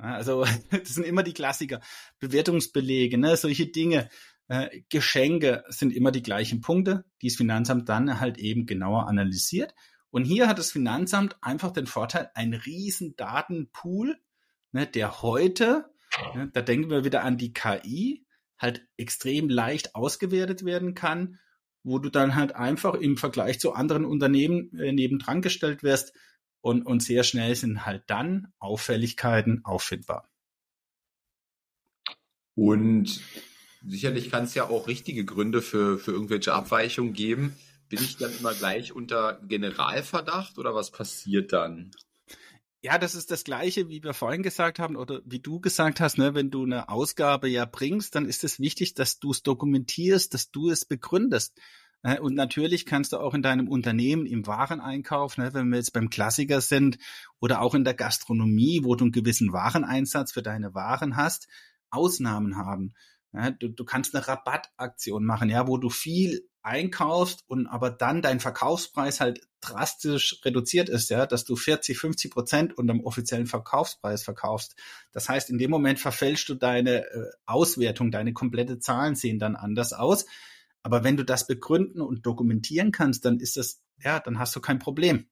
Also [laughs] das sind immer die Klassiker. Bewertungsbelege, ne? solche Dinge. Äh, Geschenke sind immer die gleichen Punkte, die das Finanzamt dann halt eben genauer analysiert. Und hier hat das Finanzamt einfach den Vorteil, einen riesen Datenpool ne, der heute, ne, da denken wir wieder an die KI, halt extrem leicht ausgewertet werden kann, wo du dann halt einfach im Vergleich zu anderen Unternehmen äh, nebendran gestellt wirst und, und sehr schnell sind halt dann Auffälligkeiten auffindbar. Und sicherlich kann es ja auch richtige Gründe für, für irgendwelche Abweichungen geben. Bin ich dann immer gleich unter Generalverdacht oder was passiert dann? Ja, das ist das Gleiche, wie wir vorhin gesagt haben oder wie du gesagt hast, ne, wenn du eine Ausgabe ja bringst, dann ist es wichtig, dass du es dokumentierst, dass du es begründest. Ne, und natürlich kannst du auch in deinem Unternehmen im Wareneinkauf, ne, wenn wir jetzt beim Klassiker sind, oder auch in der Gastronomie, wo du einen gewissen Wareneinsatz für deine Waren hast, Ausnahmen haben. Ja, du, du kannst eine Rabattaktion machen, ja, wo du viel einkaufst und aber dann dein Verkaufspreis halt drastisch reduziert ist, ja, dass du 40, 50 Prozent unter dem offiziellen Verkaufspreis verkaufst. Das heißt, in dem Moment verfälschst du deine äh, Auswertung, deine komplette Zahlen sehen dann anders aus. Aber wenn du das begründen und dokumentieren kannst, dann ist das, ja, dann hast du kein Problem.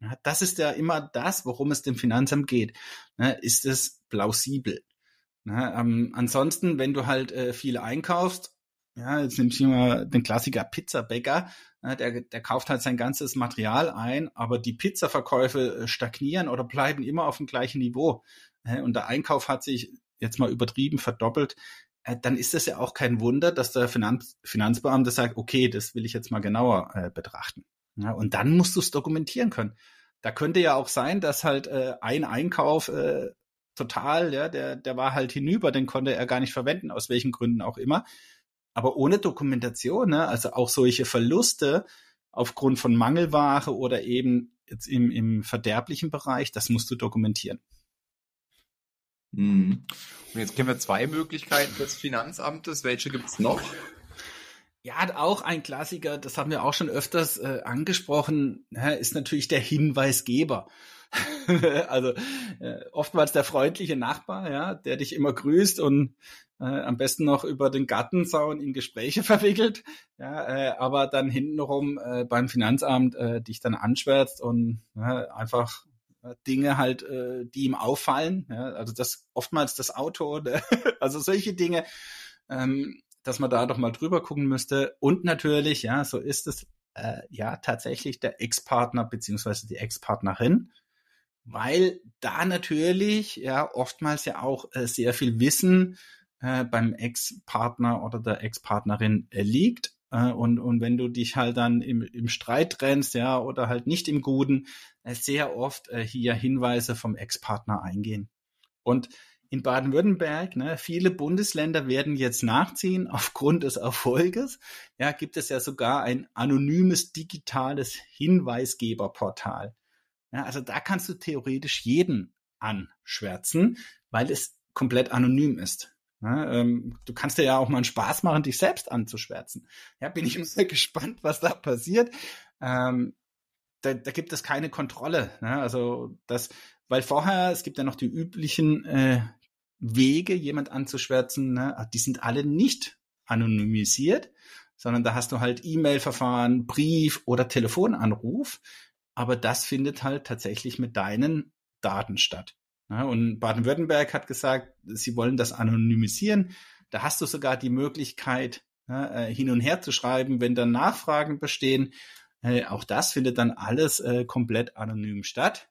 Ja, das ist ja immer das, worum es dem Finanzamt geht. Ja, ist es plausibel? Ja, ähm, ansonsten, wenn du halt äh, viel einkaufst, ja, jetzt nimmst du mal den Klassiker Pizzabäcker, der, der kauft halt sein ganzes Material ein, aber die Pizzaverkäufe äh, stagnieren oder bleiben immer auf dem gleichen Niveau. Und der Einkauf hat sich jetzt mal übertrieben verdoppelt. Äh, dann ist es ja auch kein Wunder, dass der Finanz, Finanzbeamte sagt, okay, das will ich jetzt mal genauer äh, betrachten. Ja, und dann musst du es dokumentieren können. Da könnte ja auch sein, dass halt äh, ein Einkauf äh, total, ja, der, der war halt hinüber, den konnte er gar nicht verwenden, aus welchen Gründen auch immer. Aber ohne Dokumentation, ne, also auch solche Verluste aufgrund von Mangelware oder eben jetzt im, im verderblichen Bereich, das musst du dokumentieren. Mhm. Und jetzt kennen wir zwei Möglichkeiten des Finanzamtes. Welche gibt es noch? Ja, auch ein Klassiker, das haben wir auch schon öfters äh, angesprochen, ist natürlich der Hinweisgeber. [laughs] also äh, oftmals der freundliche Nachbar, ja, der dich immer grüßt und äh, am besten noch über den Gartenzaun in Gespräche [laughs] verwickelt, ja, äh, aber dann hintenrum äh, beim Finanzamt äh, dich dann anschwärzt und äh, einfach Dinge halt, äh, die ihm auffallen, ja, also das oftmals das Auto, ne? [laughs] also solche Dinge, ähm, dass man da doch mal drüber gucken müsste und natürlich, ja, so ist es, äh, ja, tatsächlich der Ex-Partner beziehungsweise die Ex-Partnerin, weil da natürlich ja oftmals ja auch äh, sehr viel Wissen äh, beim Ex-Partner oder der Ex-Partnerin äh, liegt. Äh, und, und wenn du dich halt dann im, im Streit trennst, ja, oder halt nicht im Guten, sehr oft äh, hier Hinweise vom Ex-Partner eingehen. Und in Baden-Württemberg, ne, viele Bundesländer werden jetzt nachziehen [laughs] aufgrund des Erfolges. Ja, gibt es ja sogar ein anonymes digitales Hinweisgeberportal. Ja, also da kannst du theoretisch jeden anschwärzen, weil es komplett anonym ist. Ja, ähm, du kannst dir ja auch mal einen Spaß machen, dich selbst anzuschwärzen. Ja, bin ich immer [laughs] gespannt, was da passiert. Ähm, da, da gibt es keine Kontrolle. Ne? Also das, weil vorher, es gibt ja noch die üblichen äh, Wege, jemand anzuschwärzen, ne? die sind alle nicht anonymisiert, sondern da hast du halt E-Mail-Verfahren, Brief oder Telefonanruf aber das findet halt tatsächlich mit deinen Daten statt. Ja, und Baden-Württemberg hat gesagt, sie wollen das anonymisieren. Da hast du sogar die Möglichkeit, ja, äh, hin und her zu schreiben, wenn dann Nachfragen bestehen. Auch das findet dann alles äh, komplett anonym statt.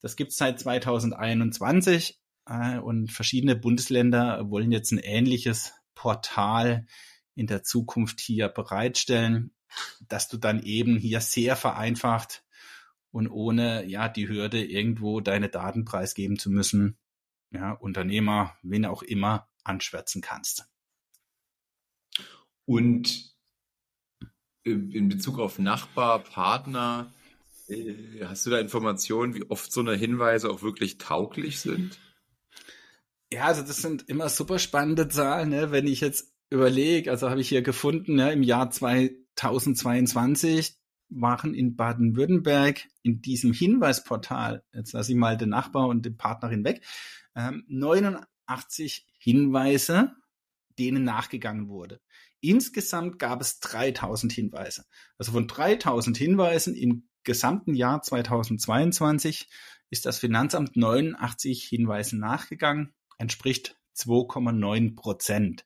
Das gibt es seit 2021 äh, und verschiedene Bundesländer wollen jetzt ein ähnliches Portal in der Zukunft hier bereitstellen, dass du dann eben hier sehr vereinfacht und ohne ja die Hürde irgendwo deine Daten preisgeben zu müssen, ja, Unternehmer, wen auch immer, anschwärzen kannst. Und in Bezug auf Nachbar, Partner, äh, hast du da Informationen, wie oft so eine Hinweise auch wirklich tauglich sind? Ja, also das sind immer super spannende Zahlen, ne? wenn ich jetzt überlege, also habe ich hier gefunden, ne, im Jahr 2022 waren in Baden-Württemberg in diesem Hinweisportal, jetzt lasse ich mal den Nachbar und die Partnerin weg, 89 ähm, Hinweise, denen nachgegangen wurde. Insgesamt gab es 3000 Hinweise. Also von 3000 Hinweisen im gesamten Jahr 2022 ist das Finanzamt 89 Hinweisen nachgegangen, entspricht 2,9 Prozent.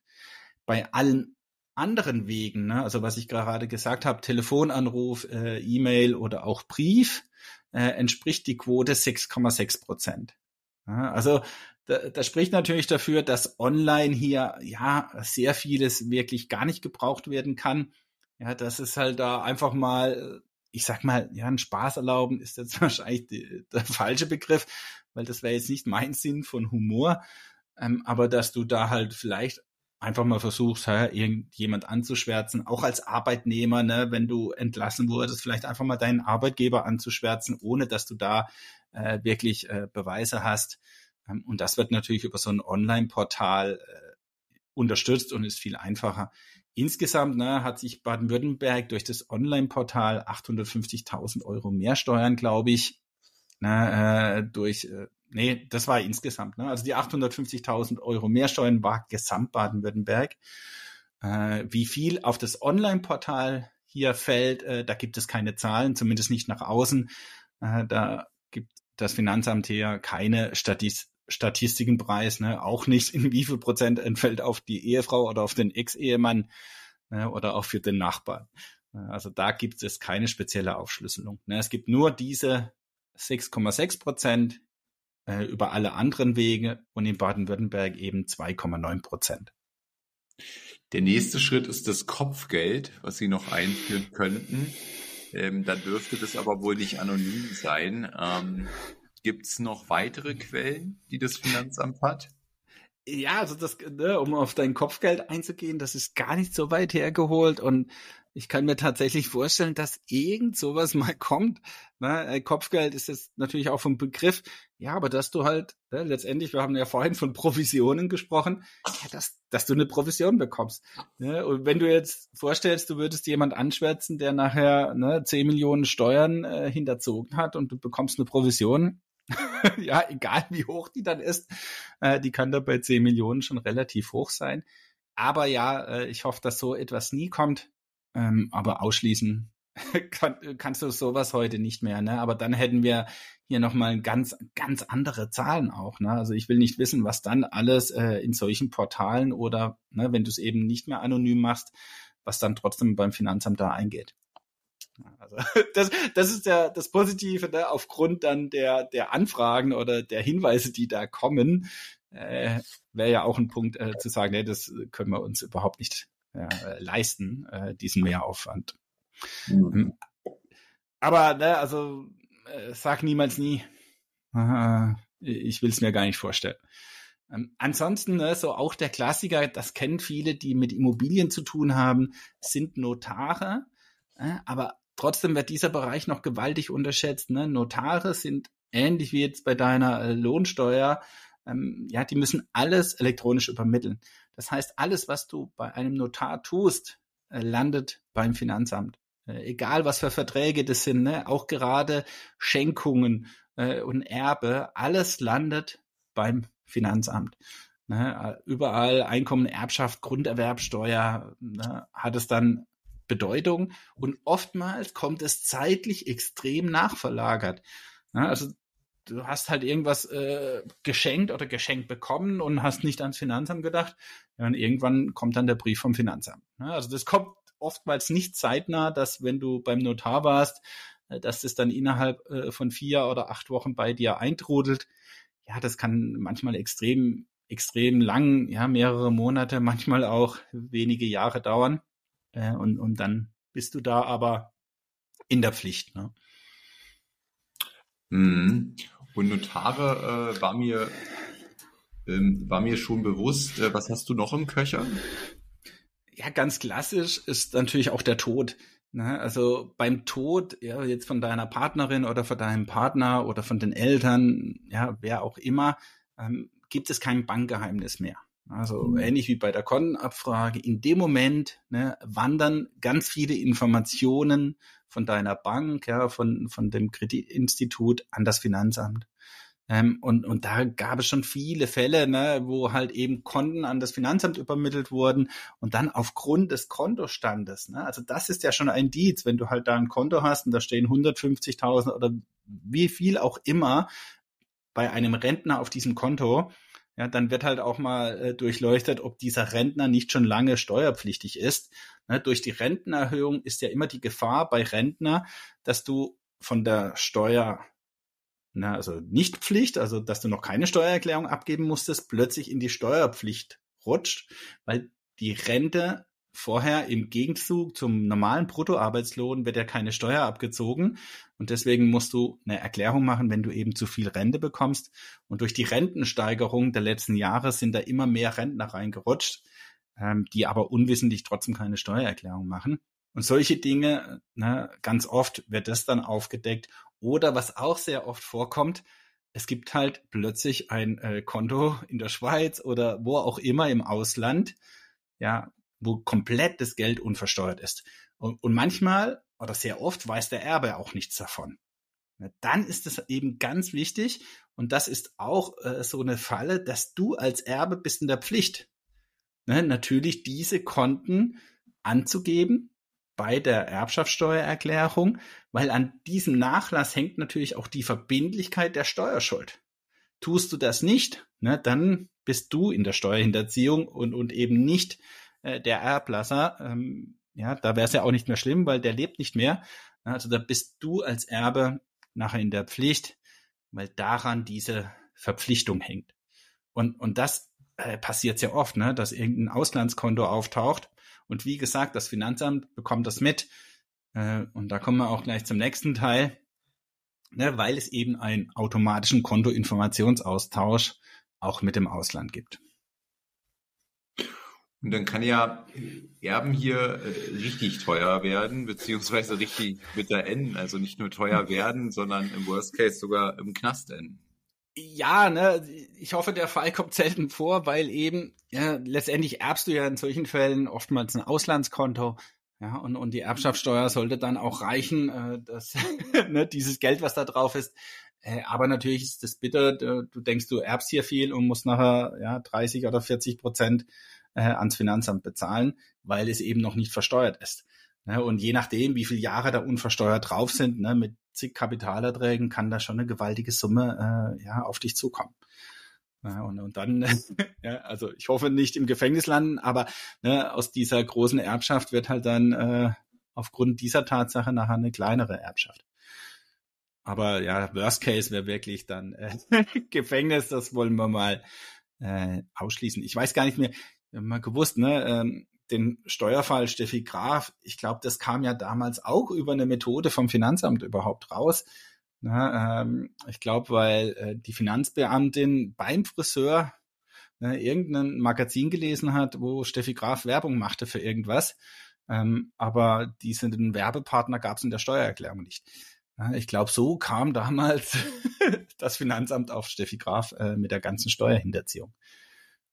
Bei allen anderen Wegen, ne? also was ich gerade gesagt habe, Telefonanruf, äh, E-Mail oder auch Brief, äh, entspricht die Quote 6,6 Prozent. Ja, also da, da spricht natürlich dafür, dass online hier ja sehr vieles wirklich gar nicht gebraucht werden kann. Ja, das ist halt da einfach mal, ich sag mal, ja, ein Spaß erlauben ist jetzt [laughs] wahrscheinlich die, der falsche Begriff, weil das wäre jetzt nicht mein Sinn von Humor. Ähm, aber dass du da halt vielleicht einfach mal versuchst, hä, irgendjemand anzuschwärzen, auch als Arbeitnehmer, ne, wenn du entlassen wurdest, vielleicht einfach mal deinen Arbeitgeber anzuschwärzen, ohne dass du da äh, wirklich äh, Beweise hast. Ähm, und das wird natürlich über so ein Online-Portal äh, unterstützt und ist viel einfacher. insgesamt ne, hat sich Baden-Württemberg durch das Online-Portal 850.000 Euro mehr Steuern, glaube ich, ne, äh, durch, äh, nee, das war insgesamt, ne, also die 850.000 Euro mehr Steuern war gesamt Baden-Württemberg. Äh, wie viel auf das Online-Portal hier fällt, äh, da gibt es keine Zahlen, zumindest nicht nach außen. Äh, da gibt das Finanzamt hier keine Statis Statistikenpreis, ne? auch nicht in wie viel Prozent entfällt auf die Ehefrau oder auf den Ex-Ehemann ne? oder auch für den Nachbarn. Also da gibt es keine spezielle Aufschlüsselung. Ne? Es gibt nur diese 6,6 Prozent äh, über alle anderen Wege und in Baden-Württemberg eben 2,9 Prozent. Der nächste Schritt ist das Kopfgeld, was Sie noch einführen könnten. Ähm, da dürfte das aber wohl nicht anonym sein. Ähm, Gibt es noch weitere Quellen, die das Finanzamt hat? Ja, also das, ne, um auf dein Kopfgeld einzugehen, das ist gar nicht so weit hergeholt und ich kann mir tatsächlich vorstellen, dass irgend sowas mal kommt. Ne? Äh, Kopfgeld ist jetzt natürlich auch vom Begriff, ja, aber dass du halt, ne, letztendlich, wir haben ja vorhin von Provisionen gesprochen, ja, dass, dass du eine Provision bekommst. Ne? Und wenn du jetzt vorstellst, du würdest jemand anschwärzen, der nachher ne, 10 Millionen Steuern äh, hinterzogen hat und du bekommst eine Provision, [laughs] ja, egal wie hoch die dann ist, äh, die kann da bei 10 Millionen schon relativ hoch sein. Aber ja, äh, ich hoffe, dass so etwas nie kommt. Ähm, aber ausschließen [laughs] kann, kannst du sowas heute nicht mehr. Ne? Aber dann hätten wir hier nochmal ganz, ganz andere Zahlen auch. Ne? Also ich will nicht wissen, was dann alles äh, in solchen Portalen oder ne, wenn du es eben nicht mehr anonym machst, was dann trotzdem beim Finanzamt da eingeht. Also [laughs] das, das ist ja das Positive, ne? aufgrund dann der, der Anfragen oder der Hinweise, die da kommen, äh, wäre ja auch ein Punkt äh, zu sagen, nee, das können wir uns überhaupt nicht äh, leisten, äh, diesen Mehraufwand. Mhm. Aber, ne, also, äh, sag niemals nie. Aha, ich will es mir gar nicht vorstellen. Ähm, ansonsten, ne, so auch der Klassiker, das kennen viele, die mit Immobilien zu tun haben, sind Notare. Äh, aber trotzdem wird dieser Bereich noch gewaltig unterschätzt. Ne? Notare sind ähnlich wie jetzt bei deiner äh, Lohnsteuer. Ähm, ja, die müssen alles elektronisch übermitteln. Das heißt, alles, was du bei einem Notar tust, äh, landet beim Finanzamt. Äh, egal, was für Verträge das sind, ne? auch gerade Schenkungen äh, und Erbe, alles landet beim Finanzamt. Ne? Überall Einkommen, Erbschaft, Grunderwerbsteuer ne? hat es dann Bedeutung und oftmals kommt es zeitlich extrem nachverlagert. Ne? Also du hast halt irgendwas äh, geschenkt oder geschenkt bekommen und hast nicht ans Finanzamt gedacht. Ja, und irgendwann kommt dann der Brief vom Finanzamt. Ne? Also das kommt oftmals nicht zeitnah, dass wenn du beim Notar warst, äh, dass das dann innerhalb äh, von vier oder acht Wochen bei dir eintrudelt. Ja, das kann manchmal extrem, extrem lang, ja, mehrere Monate, [laughs] manchmal auch wenige Jahre dauern. Äh, und, und dann bist du da aber in der Pflicht. Ne? Mhm. Und Notare äh, war mir ähm, war mir schon bewusst. Äh, was hast du noch im Köcher? Ja, ganz klassisch ist natürlich auch der Tod. Ne? Also beim Tod, ja, jetzt von deiner Partnerin oder von deinem Partner oder von den Eltern, ja, wer auch immer, ähm, gibt es kein Bankgeheimnis mehr. Also mhm. ähnlich wie bei der Kontenabfrage. In dem Moment ne, wandern ganz viele Informationen von deiner Bank, ja, von, von dem Kreditinstitut an das Finanzamt. Ähm, und, und da gab es schon viele Fälle, ne, wo halt eben Konten an das Finanzamt übermittelt wurden und dann aufgrund des Kontostandes. Ne, also das ist ja schon ein Indiz, wenn du halt da ein Konto hast und da stehen 150.000 oder wie viel auch immer bei einem Rentner auf diesem Konto, ja, dann wird halt auch mal äh, durchleuchtet, ob dieser Rentner nicht schon lange steuerpflichtig ist. Ne, durch die Rentenerhöhung ist ja immer die Gefahr bei Rentner, dass du von der Steuer, na, also Nichtpflicht, also dass du noch keine Steuererklärung abgeben musstest, plötzlich in die Steuerpflicht rutscht, weil die Rente vorher im Gegenzug zum normalen Bruttoarbeitslohn wird ja keine Steuer abgezogen und deswegen musst du eine Erklärung machen, wenn du eben zu viel Rente bekommst. Und durch die Rentensteigerung der letzten Jahre sind da immer mehr Rentner reingerutscht, ähm, die aber unwissentlich trotzdem keine Steuererklärung machen. Und solche Dinge, ne, ganz oft wird das dann aufgedeckt. Oder was auch sehr oft vorkommt, es gibt halt plötzlich ein äh, Konto in der Schweiz oder wo auch immer im Ausland, ja, wo komplett das Geld unversteuert ist. Und, und manchmal oder sehr oft weiß der Erbe auch nichts davon. Dann ist es eben ganz wichtig, und das ist auch äh, so eine Falle, dass du als Erbe bist in der Pflicht, ne, natürlich diese Konten anzugeben bei der Erbschaftssteuererklärung, weil an diesem Nachlass hängt natürlich auch die Verbindlichkeit der Steuerschuld. Tust du das nicht, ne, dann bist du in der Steuerhinterziehung und, und eben nicht äh, der Erblasser. Ähm, ja, da wäre es ja auch nicht mehr schlimm, weil der lebt nicht mehr. Also da bist du als Erbe nachher in der Pflicht, weil daran diese Verpflichtung hängt. Und, und das äh, passiert sehr oft, ne, dass irgendein Auslandskonto auftaucht. Und wie gesagt, das Finanzamt bekommt das mit. Äh, und da kommen wir auch gleich zum nächsten Teil, ne, weil es eben einen automatischen Kontoinformationsaustausch auch mit dem Ausland gibt. Und dann kann ja Erben hier äh, richtig teuer werden, beziehungsweise richtig bitter enden. Also nicht nur teuer werden, sondern im Worst Case sogar im Knast enden. Ja, ne, ich hoffe, der Fall kommt selten vor, weil eben, ja, letztendlich erbst du ja in solchen Fällen oftmals ein Auslandskonto. Ja, und, und die Erbschaftssteuer sollte dann auch reichen, äh, dass [laughs] ne, dieses Geld, was da drauf ist. Äh, aber natürlich ist das bitter. Du, du denkst, du erbst hier viel und musst nachher ja 30 oder 40 Prozent äh, ans Finanzamt bezahlen, weil es eben noch nicht versteuert ist. Ne? Und je nachdem, wie viele Jahre da unversteuert drauf sind, ne, mit zig Kapitalerträgen kann da schon eine gewaltige Summe äh, ja, auf dich zukommen. Ja, und, und dann, [laughs] ja, also ich hoffe nicht im Gefängnis landen, aber ne, aus dieser großen Erbschaft wird halt dann äh, aufgrund dieser Tatsache nachher eine kleinere Erbschaft. Aber ja, Worst Case wäre wirklich dann äh, [laughs] Gefängnis, das wollen wir mal äh, ausschließen. Ich weiß gar nicht mehr, mal gewusst, ne, ähm, den Steuerfall Steffi Graf, ich glaube, das kam ja damals auch über eine Methode vom Finanzamt überhaupt raus. Na, ähm, ich glaube, weil äh, die Finanzbeamtin beim Friseur ne, irgendein Magazin gelesen hat, wo Steffi Graf Werbung machte für irgendwas. Ähm, aber diesen Werbepartner gab es in der Steuererklärung nicht. Ja, ich glaube, so kam damals [laughs] das Finanzamt auf Steffi Graf äh, mit der ganzen Steuerhinterziehung.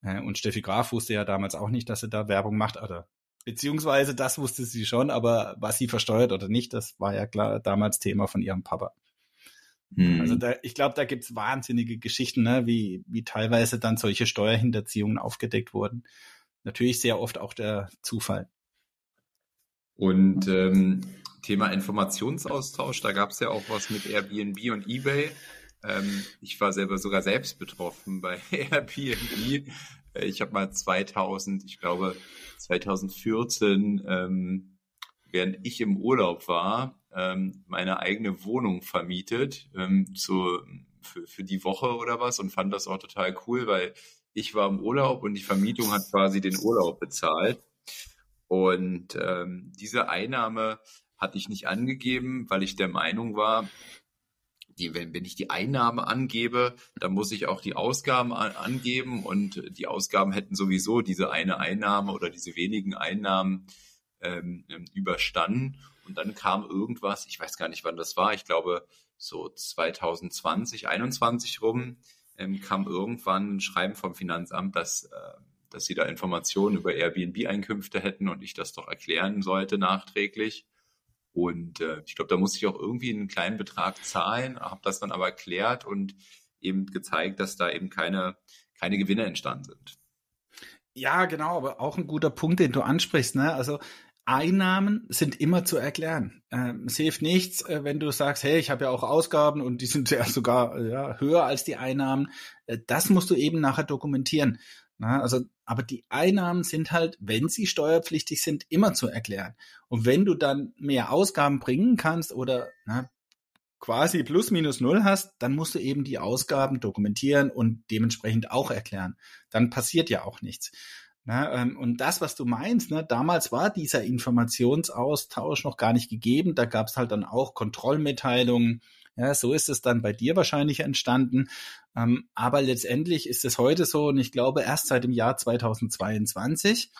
Und Steffi Graf wusste ja damals auch nicht, dass sie da Werbung macht, oder beziehungsweise das wusste sie schon, aber was sie versteuert oder nicht, das war ja klar damals Thema von ihrem Papa. Mhm. Also da, ich glaube, da gibt's wahnsinnige Geschichten, ne, wie, wie teilweise dann solche Steuerhinterziehungen aufgedeckt wurden. Natürlich sehr oft auch der Zufall. Und ähm, Thema Informationsaustausch, da gab's ja auch was mit Airbnb und eBay. Ähm, ich war selber sogar selbst betroffen bei [laughs] Airbnb. Ich habe mal 2000, ich glaube 2014, ähm, während ich im Urlaub war, ähm, meine eigene Wohnung vermietet ähm, zu, für, für die Woche oder was und fand das auch total cool, weil ich war im Urlaub und die Vermietung hat quasi den Urlaub bezahlt. Und ähm, diese Einnahme hatte ich nicht angegeben, weil ich der Meinung war, die, wenn, wenn ich die Einnahme angebe, dann muss ich auch die Ausgaben an, angeben und die Ausgaben hätten sowieso diese eine Einnahme oder diese wenigen Einnahmen ähm, überstanden. Und dann kam irgendwas, ich weiß gar nicht, wann das war, ich glaube so 2020, 2021 rum, ähm, kam irgendwann ein Schreiben vom Finanzamt, dass, äh, dass sie da Informationen über Airbnb-Einkünfte hätten und ich das doch erklären sollte nachträglich. Und äh, ich glaube, da musste ich auch irgendwie einen kleinen Betrag zahlen, habe das dann aber erklärt und eben gezeigt, dass da eben keine, keine Gewinne entstanden sind. Ja, genau, aber auch ein guter Punkt, den du ansprichst. Ne? Also Einnahmen sind immer zu erklären. Ähm, es hilft nichts, äh, wenn du sagst, hey, ich habe ja auch Ausgaben und die sind [laughs] ja sogar ja, höher als die Einnahmen. Äh, das musst du eben nachher dokumentieren. Na, also, aber die Einnahmen sind halt, wenn sie steuerpflichtig sind, immer zu erklären. Und wenn du dann mehr Ausgaben bringen kannst oder na, quasi plus minus null hast, dann musst du eben die Ausgaben dokumentieren und dementsprechend auch erklären. Dann passiert ja auch nichts. Na, ähm, und das, was du meinst, ne, damals war dieser Informationsaustausch noch gar nicht gegeben. Da gab es halt dann auch Kontrollmitteilungen ja, so ist es dann bei dir wahrscheinlich entstanden. Ähm, aber letztendlich ist es heute so, und ich glaube erst seit dem Jahr 2022,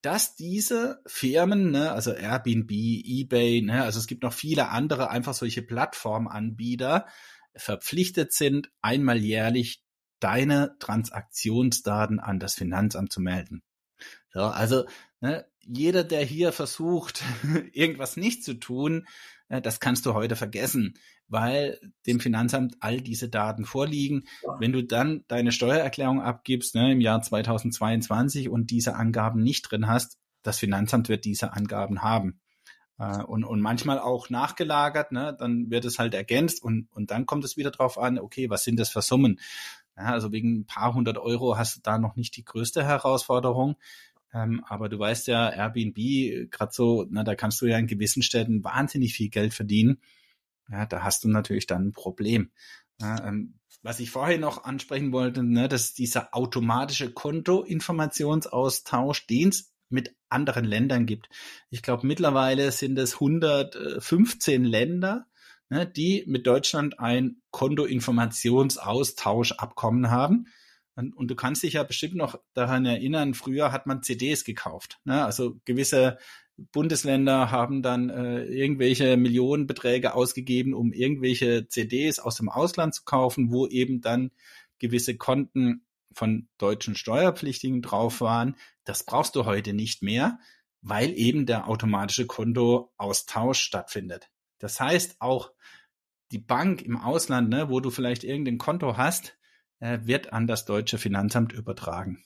dass diese Firmen, ne, also Airbnb, eBay, ne, also es gibt noch viele andere einfach solche Plattformanbieter, verpflichtet sind, einmal jährlich deine Transaktionsdaten an das Finanzamt zu melden. So, also ne, jeder, der hier versucht, [laughs] irgendwas nicht zu tun, äh, das kannst du heute vergessen, weil dem Finanzamt all diese Daten vorliegen. Wenn du dann deine Steuererklärung abgibst ne, im Jahr 2022 und diese Angaben nicht drin hast, das Finanzamt wird diese Angaben haben. Äh, und, und manchmal auch nachgelagert, ne, dann wird es halt ergänzt und, und dann kommt es wieder drauf an, okay, was sind das für Summen? Ja, also wegen ein paar hundert Euro hast du da noch nicht die größte Herausforderung. Ähm, aber du weißt ja, Airbnb, gerade so, na, da kannst du ja in gewissen Städten wahnsinnig viel Geld verdienen. Ja, da hast du natürlich dann ein Problem. Ja, ähm, was ich vorher noch ansprechen wollte, ne, dass dieser automatische Kontoinformationsaustausch, den es mit anderen Ländern gibt. Ich glaube, mittlerweile sind es 115 Länder, ne, die mit Deutschland ein Kontoinformationsaustauschabkommen haben. Und, und, du kannst dich ja bestimmt noch daran erinnern, früher hat man CDs gekauft. Ne? Also gewisse Bundesländer haben dann äh, irgendwelche Millionenbeträge ausgegeben, um irgendwelche CDs aus dem Ausland zu kaufen, wo eben dann gewisse Konten von deutschen Steuerpflichtigen drauf waren. Das brauchst du heute nicht mehr, weil eben der automatische Kontoaustausch stattfindet. Das heißt, auch die Bank im Ausland, ne, wo du vielleicht irgendein Konto hast, äh, wird an das deutsche Finanzamt übertragen.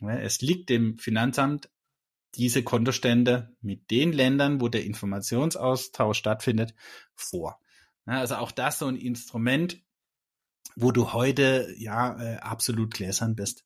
Es liegt dem Finanzamt diese Kontostände mit den Ländern, wo der Informationsaustausch stattfindet, vor. Also auch das so ein Instrument, wo du heute ja äh, absolut gläsern bist.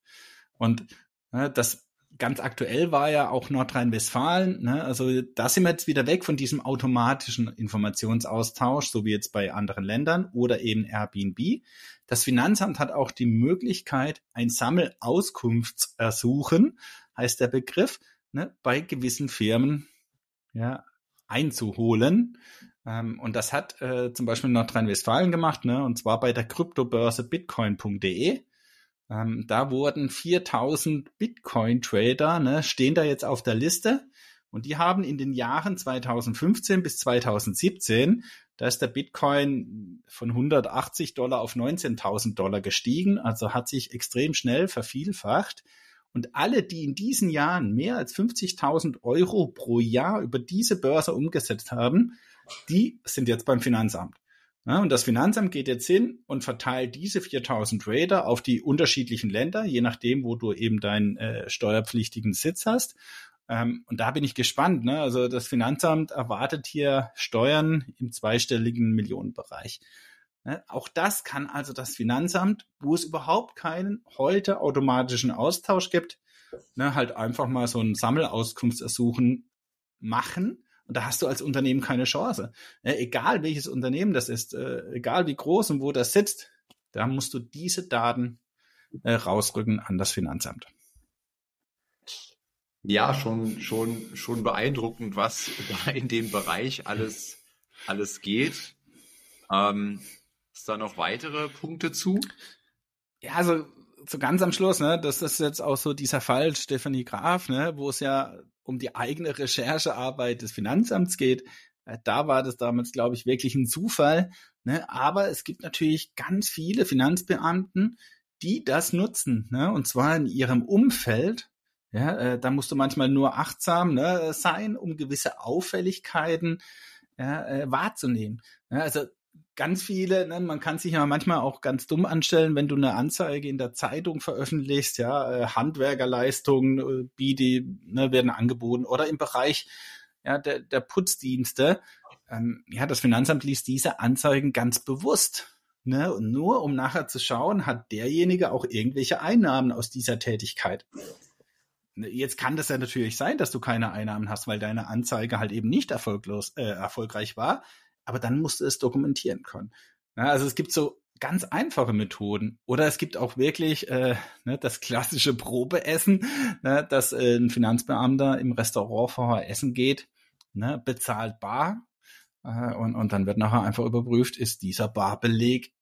Und das ganz aktuell war ja auch Nordrhein-Westfalen. Ne? Also da sind wir jetzt wieder weg von diesem automatischen Informationsaustausch, so wie jetzt bei anderen Ländern oder eben Airbnb. Das Finanzamt hat auch die Möglichkeit, ein Sammelauskunftsersuchen, heißt der Begriff, ne, bei gewissen Firmen ja, einzuholen. Ähm, und das hat äh, zum Beispiel Nordrhein-Westfalen gemacht, ne, und zwar bei der Kryptobörse bitcoin.de. Ähm, da wurden 4000 Bitcoin-Trader, ne, stehen da jetzt auf der Liste. Und die haben in den Jahren 2015 bis 2017, da ist der Bitcoin von 180 Dollar auf 19.000 Dollar gestiegen, also hat sich extrem schnell vervielfacht. Und alle, die in diesen Jahren mehr als 50.000 Euro pro Jahr über diese Börse umgesetzt haben, die sind jetzt beim Finanzamt. Ja, und das Finanzamt geht jetzt hin und verteilt diese 4000 Trader auf die unterschiedlichen Länder, je nachdem, wo du eben deinen äh, steuerpflichtigen Sitz hast. Ähm, und da bin ich gespannt. Ne? Also das Finanzamt erwartet hier Steuern im zweistelligen Millionenbereich. Ne? Auch das kann also das Finanzamt, wo es überhaupt keinen heute automatischen Austausch gibt, ne, halt einfach mal so ein Sammelauskunftsersuchen machen und da hast du als Unternehmen keine Chance. Ja, egal welches Unternehmen das ist, äh, egal wie groß und wo das sitzt, da musst du diese Daten äh, rausrücken an das Finanzamt. Ja, schon, schon, schon beeindruckend, was [laughs] da in dem Bereich alles, alles geht. Ähm, ist da noch weitere Punkte zu? Ja, also so ganz am Schluss, ne, das ist jetzt auch so dieser Fall Stephanie Graf, ne, wo es ja um die eigene Recherchearbeit des Finanzamts geht. Äh, da war das damals, glaube ich, wirklich ein Zufall. Ne? Aber es gibt natürlich ganz viele Finanzbeamten, die das nutzen, ne? und zwar in ihrem Umfeld. Ja, äh, da musst du manchmal nur achtsam ne, sein, um gewisse Auffälligkeiten ja, äh, wahrzunehmen. Ja, also ganz viele, ne, man kann sich ja manchmal auch ganz dumm anstellen, wenn du eine Anzeige in der Zeitung veröffentlichst, ja, äh, Handwerkerleistungen, äh, Biete, ne, werden angeboten oder im Bereich ja, der, der Putzdienste. Ähm, ja, das Finanzamt liest diese Anzeigen ganz bewusst. Ne, und nur um nachher zu schauen, hat derjenige auch irgendwelche Einnahmen aus dieser Tätigkeit. Ne, jetzt kann das ja natürlich sein, dass du keine Einnahmen hast, weil deine Anzeige halt eben nicht erfolglos, äh, erfolgreich war aber dann musst du es dokumentieren können. Ja, also es gibt so ganz einfache Methoden. Oder es gibt auch wirklich äh, ne, das klassische Probeessen, ne, dass äh, ein Finanzbeamter im Restaurant vorher essen geht, ne, bezahlt bar äh, und, und dann wird nachher einfach überprüft, ist dieser Barbeleg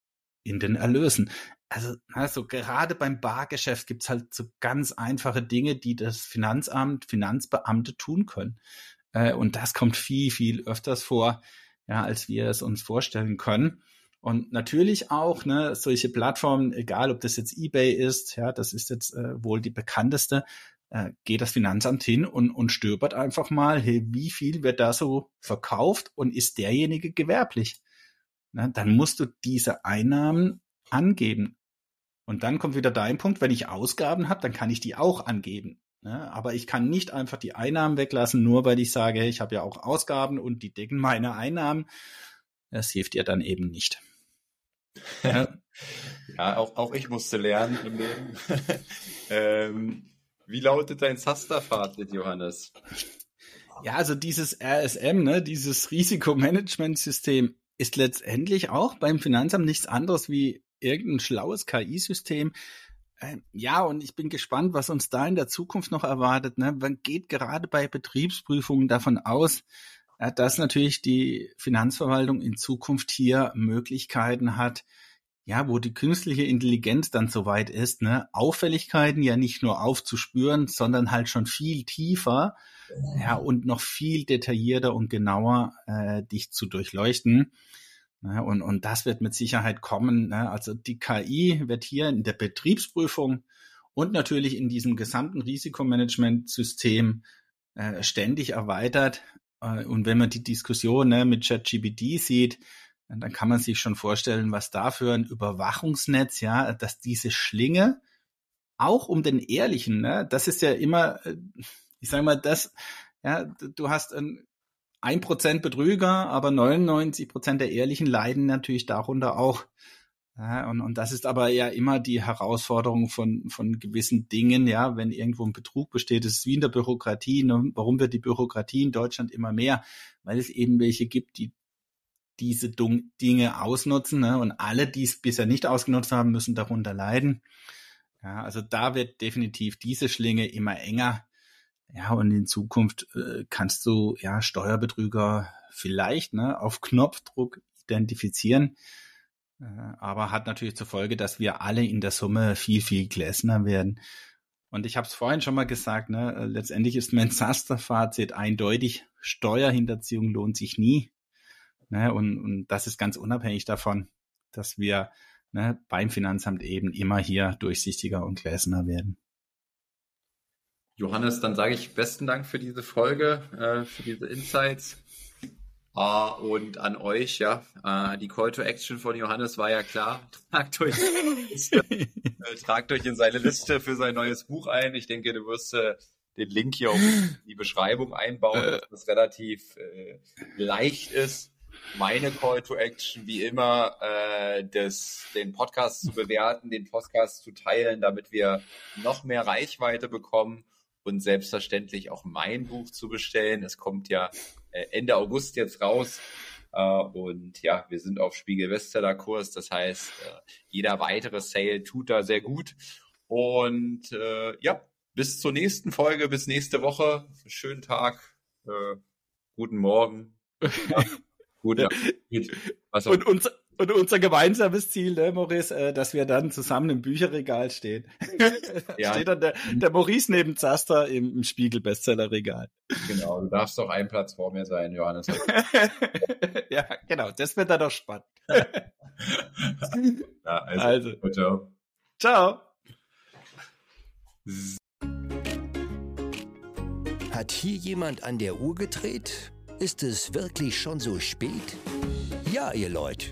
in den Erlösen. Also, also gerade beim Bargeschäft gibt's halt so ganz einfache Dinge, die das Finanzamt, Finanzbeamte tun können. Äh, und das kommt viel, viel öfters vor ja, als wir es uns vorstellen können. Und natürlich auch ne, solche Plattformen, egal ob das jetzt eBay ist, ja, das ist jetzt äh, wohl die bekannteste, äh, geht das Finanzamt hin und, und stöbert einfach mal, hey, wie viel wird da so verkauft und ist derjenige gewerblich? Na, dann musst du diese Einnahmen angeben. Und dann kommt wieder dein Punkt, wenn ich Ausgaben habe, dann kann ich die auch angeben. Ne? Aber ich kann nicht einfach die Einnahmen weglassen, nur weil ich sage, ich habe ja auch Ausgaben und die decken meine Einnahmen. Das hilft dir dann eben nicht. [laughs] Ja, ja auch, auch ich musste lernen im Leben. [laughs] ähm, wie lautet dein Zasterfazit, Johannes? Ja, also dieses RSM, ne, dieses Risikomanagementsystem ist letztendlich auch beim Finanzamt nichts anderes wie irgendein schlaues KI-System. Ähm, ja, und ich bin gespannt, was uns da in der Zukunft noch erwartet. Ne? Man geht gerade bei Betriebsprüfungen davon aus, äh, dass natürlich die Finanzverwaltung in Zukunft hier Möglichkeiten hat, ja, wo die künstliche Intelligenz dann soweit ist, ne, Auffälligkeiten ja nicht nur aufzuspüren, sondern halt schon viel tiefer, ja, und noch viel detaillierter und genauer äh, dich zu durchleuchten. Ne, und, und das wird mit Sicherheit kommen. Ne? Also die KI wird hier in der Betriebsprüfung und natürlich in diesem gesamten Risikomanagementsystem äh, ständig erweitert. Äh, und wenn man die Diskussion ne, mit ChatGPT sieht, dann kann man sich schon vorstellen, was da für ein Überwachungsnetz, ja, dass diese Schlinge auch um den Ehrlichen, ne, das ist ja immer, äh, ich sage mal, das, ja, du hast ein ein Prozent Betrüger, aber 99 Prozent der Ehrlichen leiden natürlich darunter auch. Ja, und, und das ist aber ja immer die Herausforderung von, von gewissen Dingen, ja, wenn irgendwo ein Betrug besteht, ist wie in der Bürokratie. Ne? Warum wird die Bürokratie in Deutschland immer mehr? Weil es eben welche gibt, die diese Dinge ausnutzen. Ne? Und alle, die es bisher nicht ausgenutzt haben, müssen darunter leiden. Ja, also da wird definitiv diese Schlinge immer enger. Ja, und in Zukunft äh, kannst du ja Steuerbetrüger vielleicht ne, auf Knopfdruck identifizieren. Äh, aber hat natürlich zur Folge, dass wir alle in der Summe viel, viel gläsner werden. Und ich habe es vorhin schon mal gesagt, ne, letztendlich ist mein Zaster-Fazit eindeutig, Steuerhinterziehung lohnt sich nie. Ne? Und, und das ist ganz unabhängig davon, dass wir ne, beim Finanzamt eben immer hier durchsichtiger und gläserner werden. Johannes, dann sage ich besten Dank für diese Folge, äh, für diese Insights. Uh, und an euch, ja, uh, die Call to Action von Johannes war ja klar. [laughs] Tragt euch, äh, [laughs] tragt euch in seine Liste für sein neues Buch ein. Ich denke, du wirst äh, den Link hier auch in die Beschreibung einbauen, dass das relativ äh, leicht ist meine Call to Action wie immer, äh, das, den Podcast zu bewerten, den Podcast zu teilen, damit wir noch mehr Reichweite bekommen und selbstverständlich auch mein Buch zu bestellen. Es kommt ja äh, Ende August jetzt raus. Äh, und ja, wir sind auf Spiegel Bestseller Kurs. Das heißt, äh, jeder weitere Sale tut da sehr gut. Und ja, bis zur nächsten Folge, bis nächste Woche. Schönen Tag, guten Morgen. [laughs] Ja. Gut, ja. und, unser, und unser gemeinsames Ziel, ne, Maurice, äh, dass wir dann zusammen im Bücherregal stehen. [laughs] ja. Steht dann der, der Maurice neben Zaster im, im Spiegel-Bestsellerregal. Genau, du darfst doch einen Platz vor mir sein, Johannes. [laughs] ja, genau, das wird dann doch spannend. [laughs] ja, also, also. ciao. Ciao. Hat hier jemand an der Uhr gedreht? Ist es wirklich schon so spät? Ja, ihr Leute,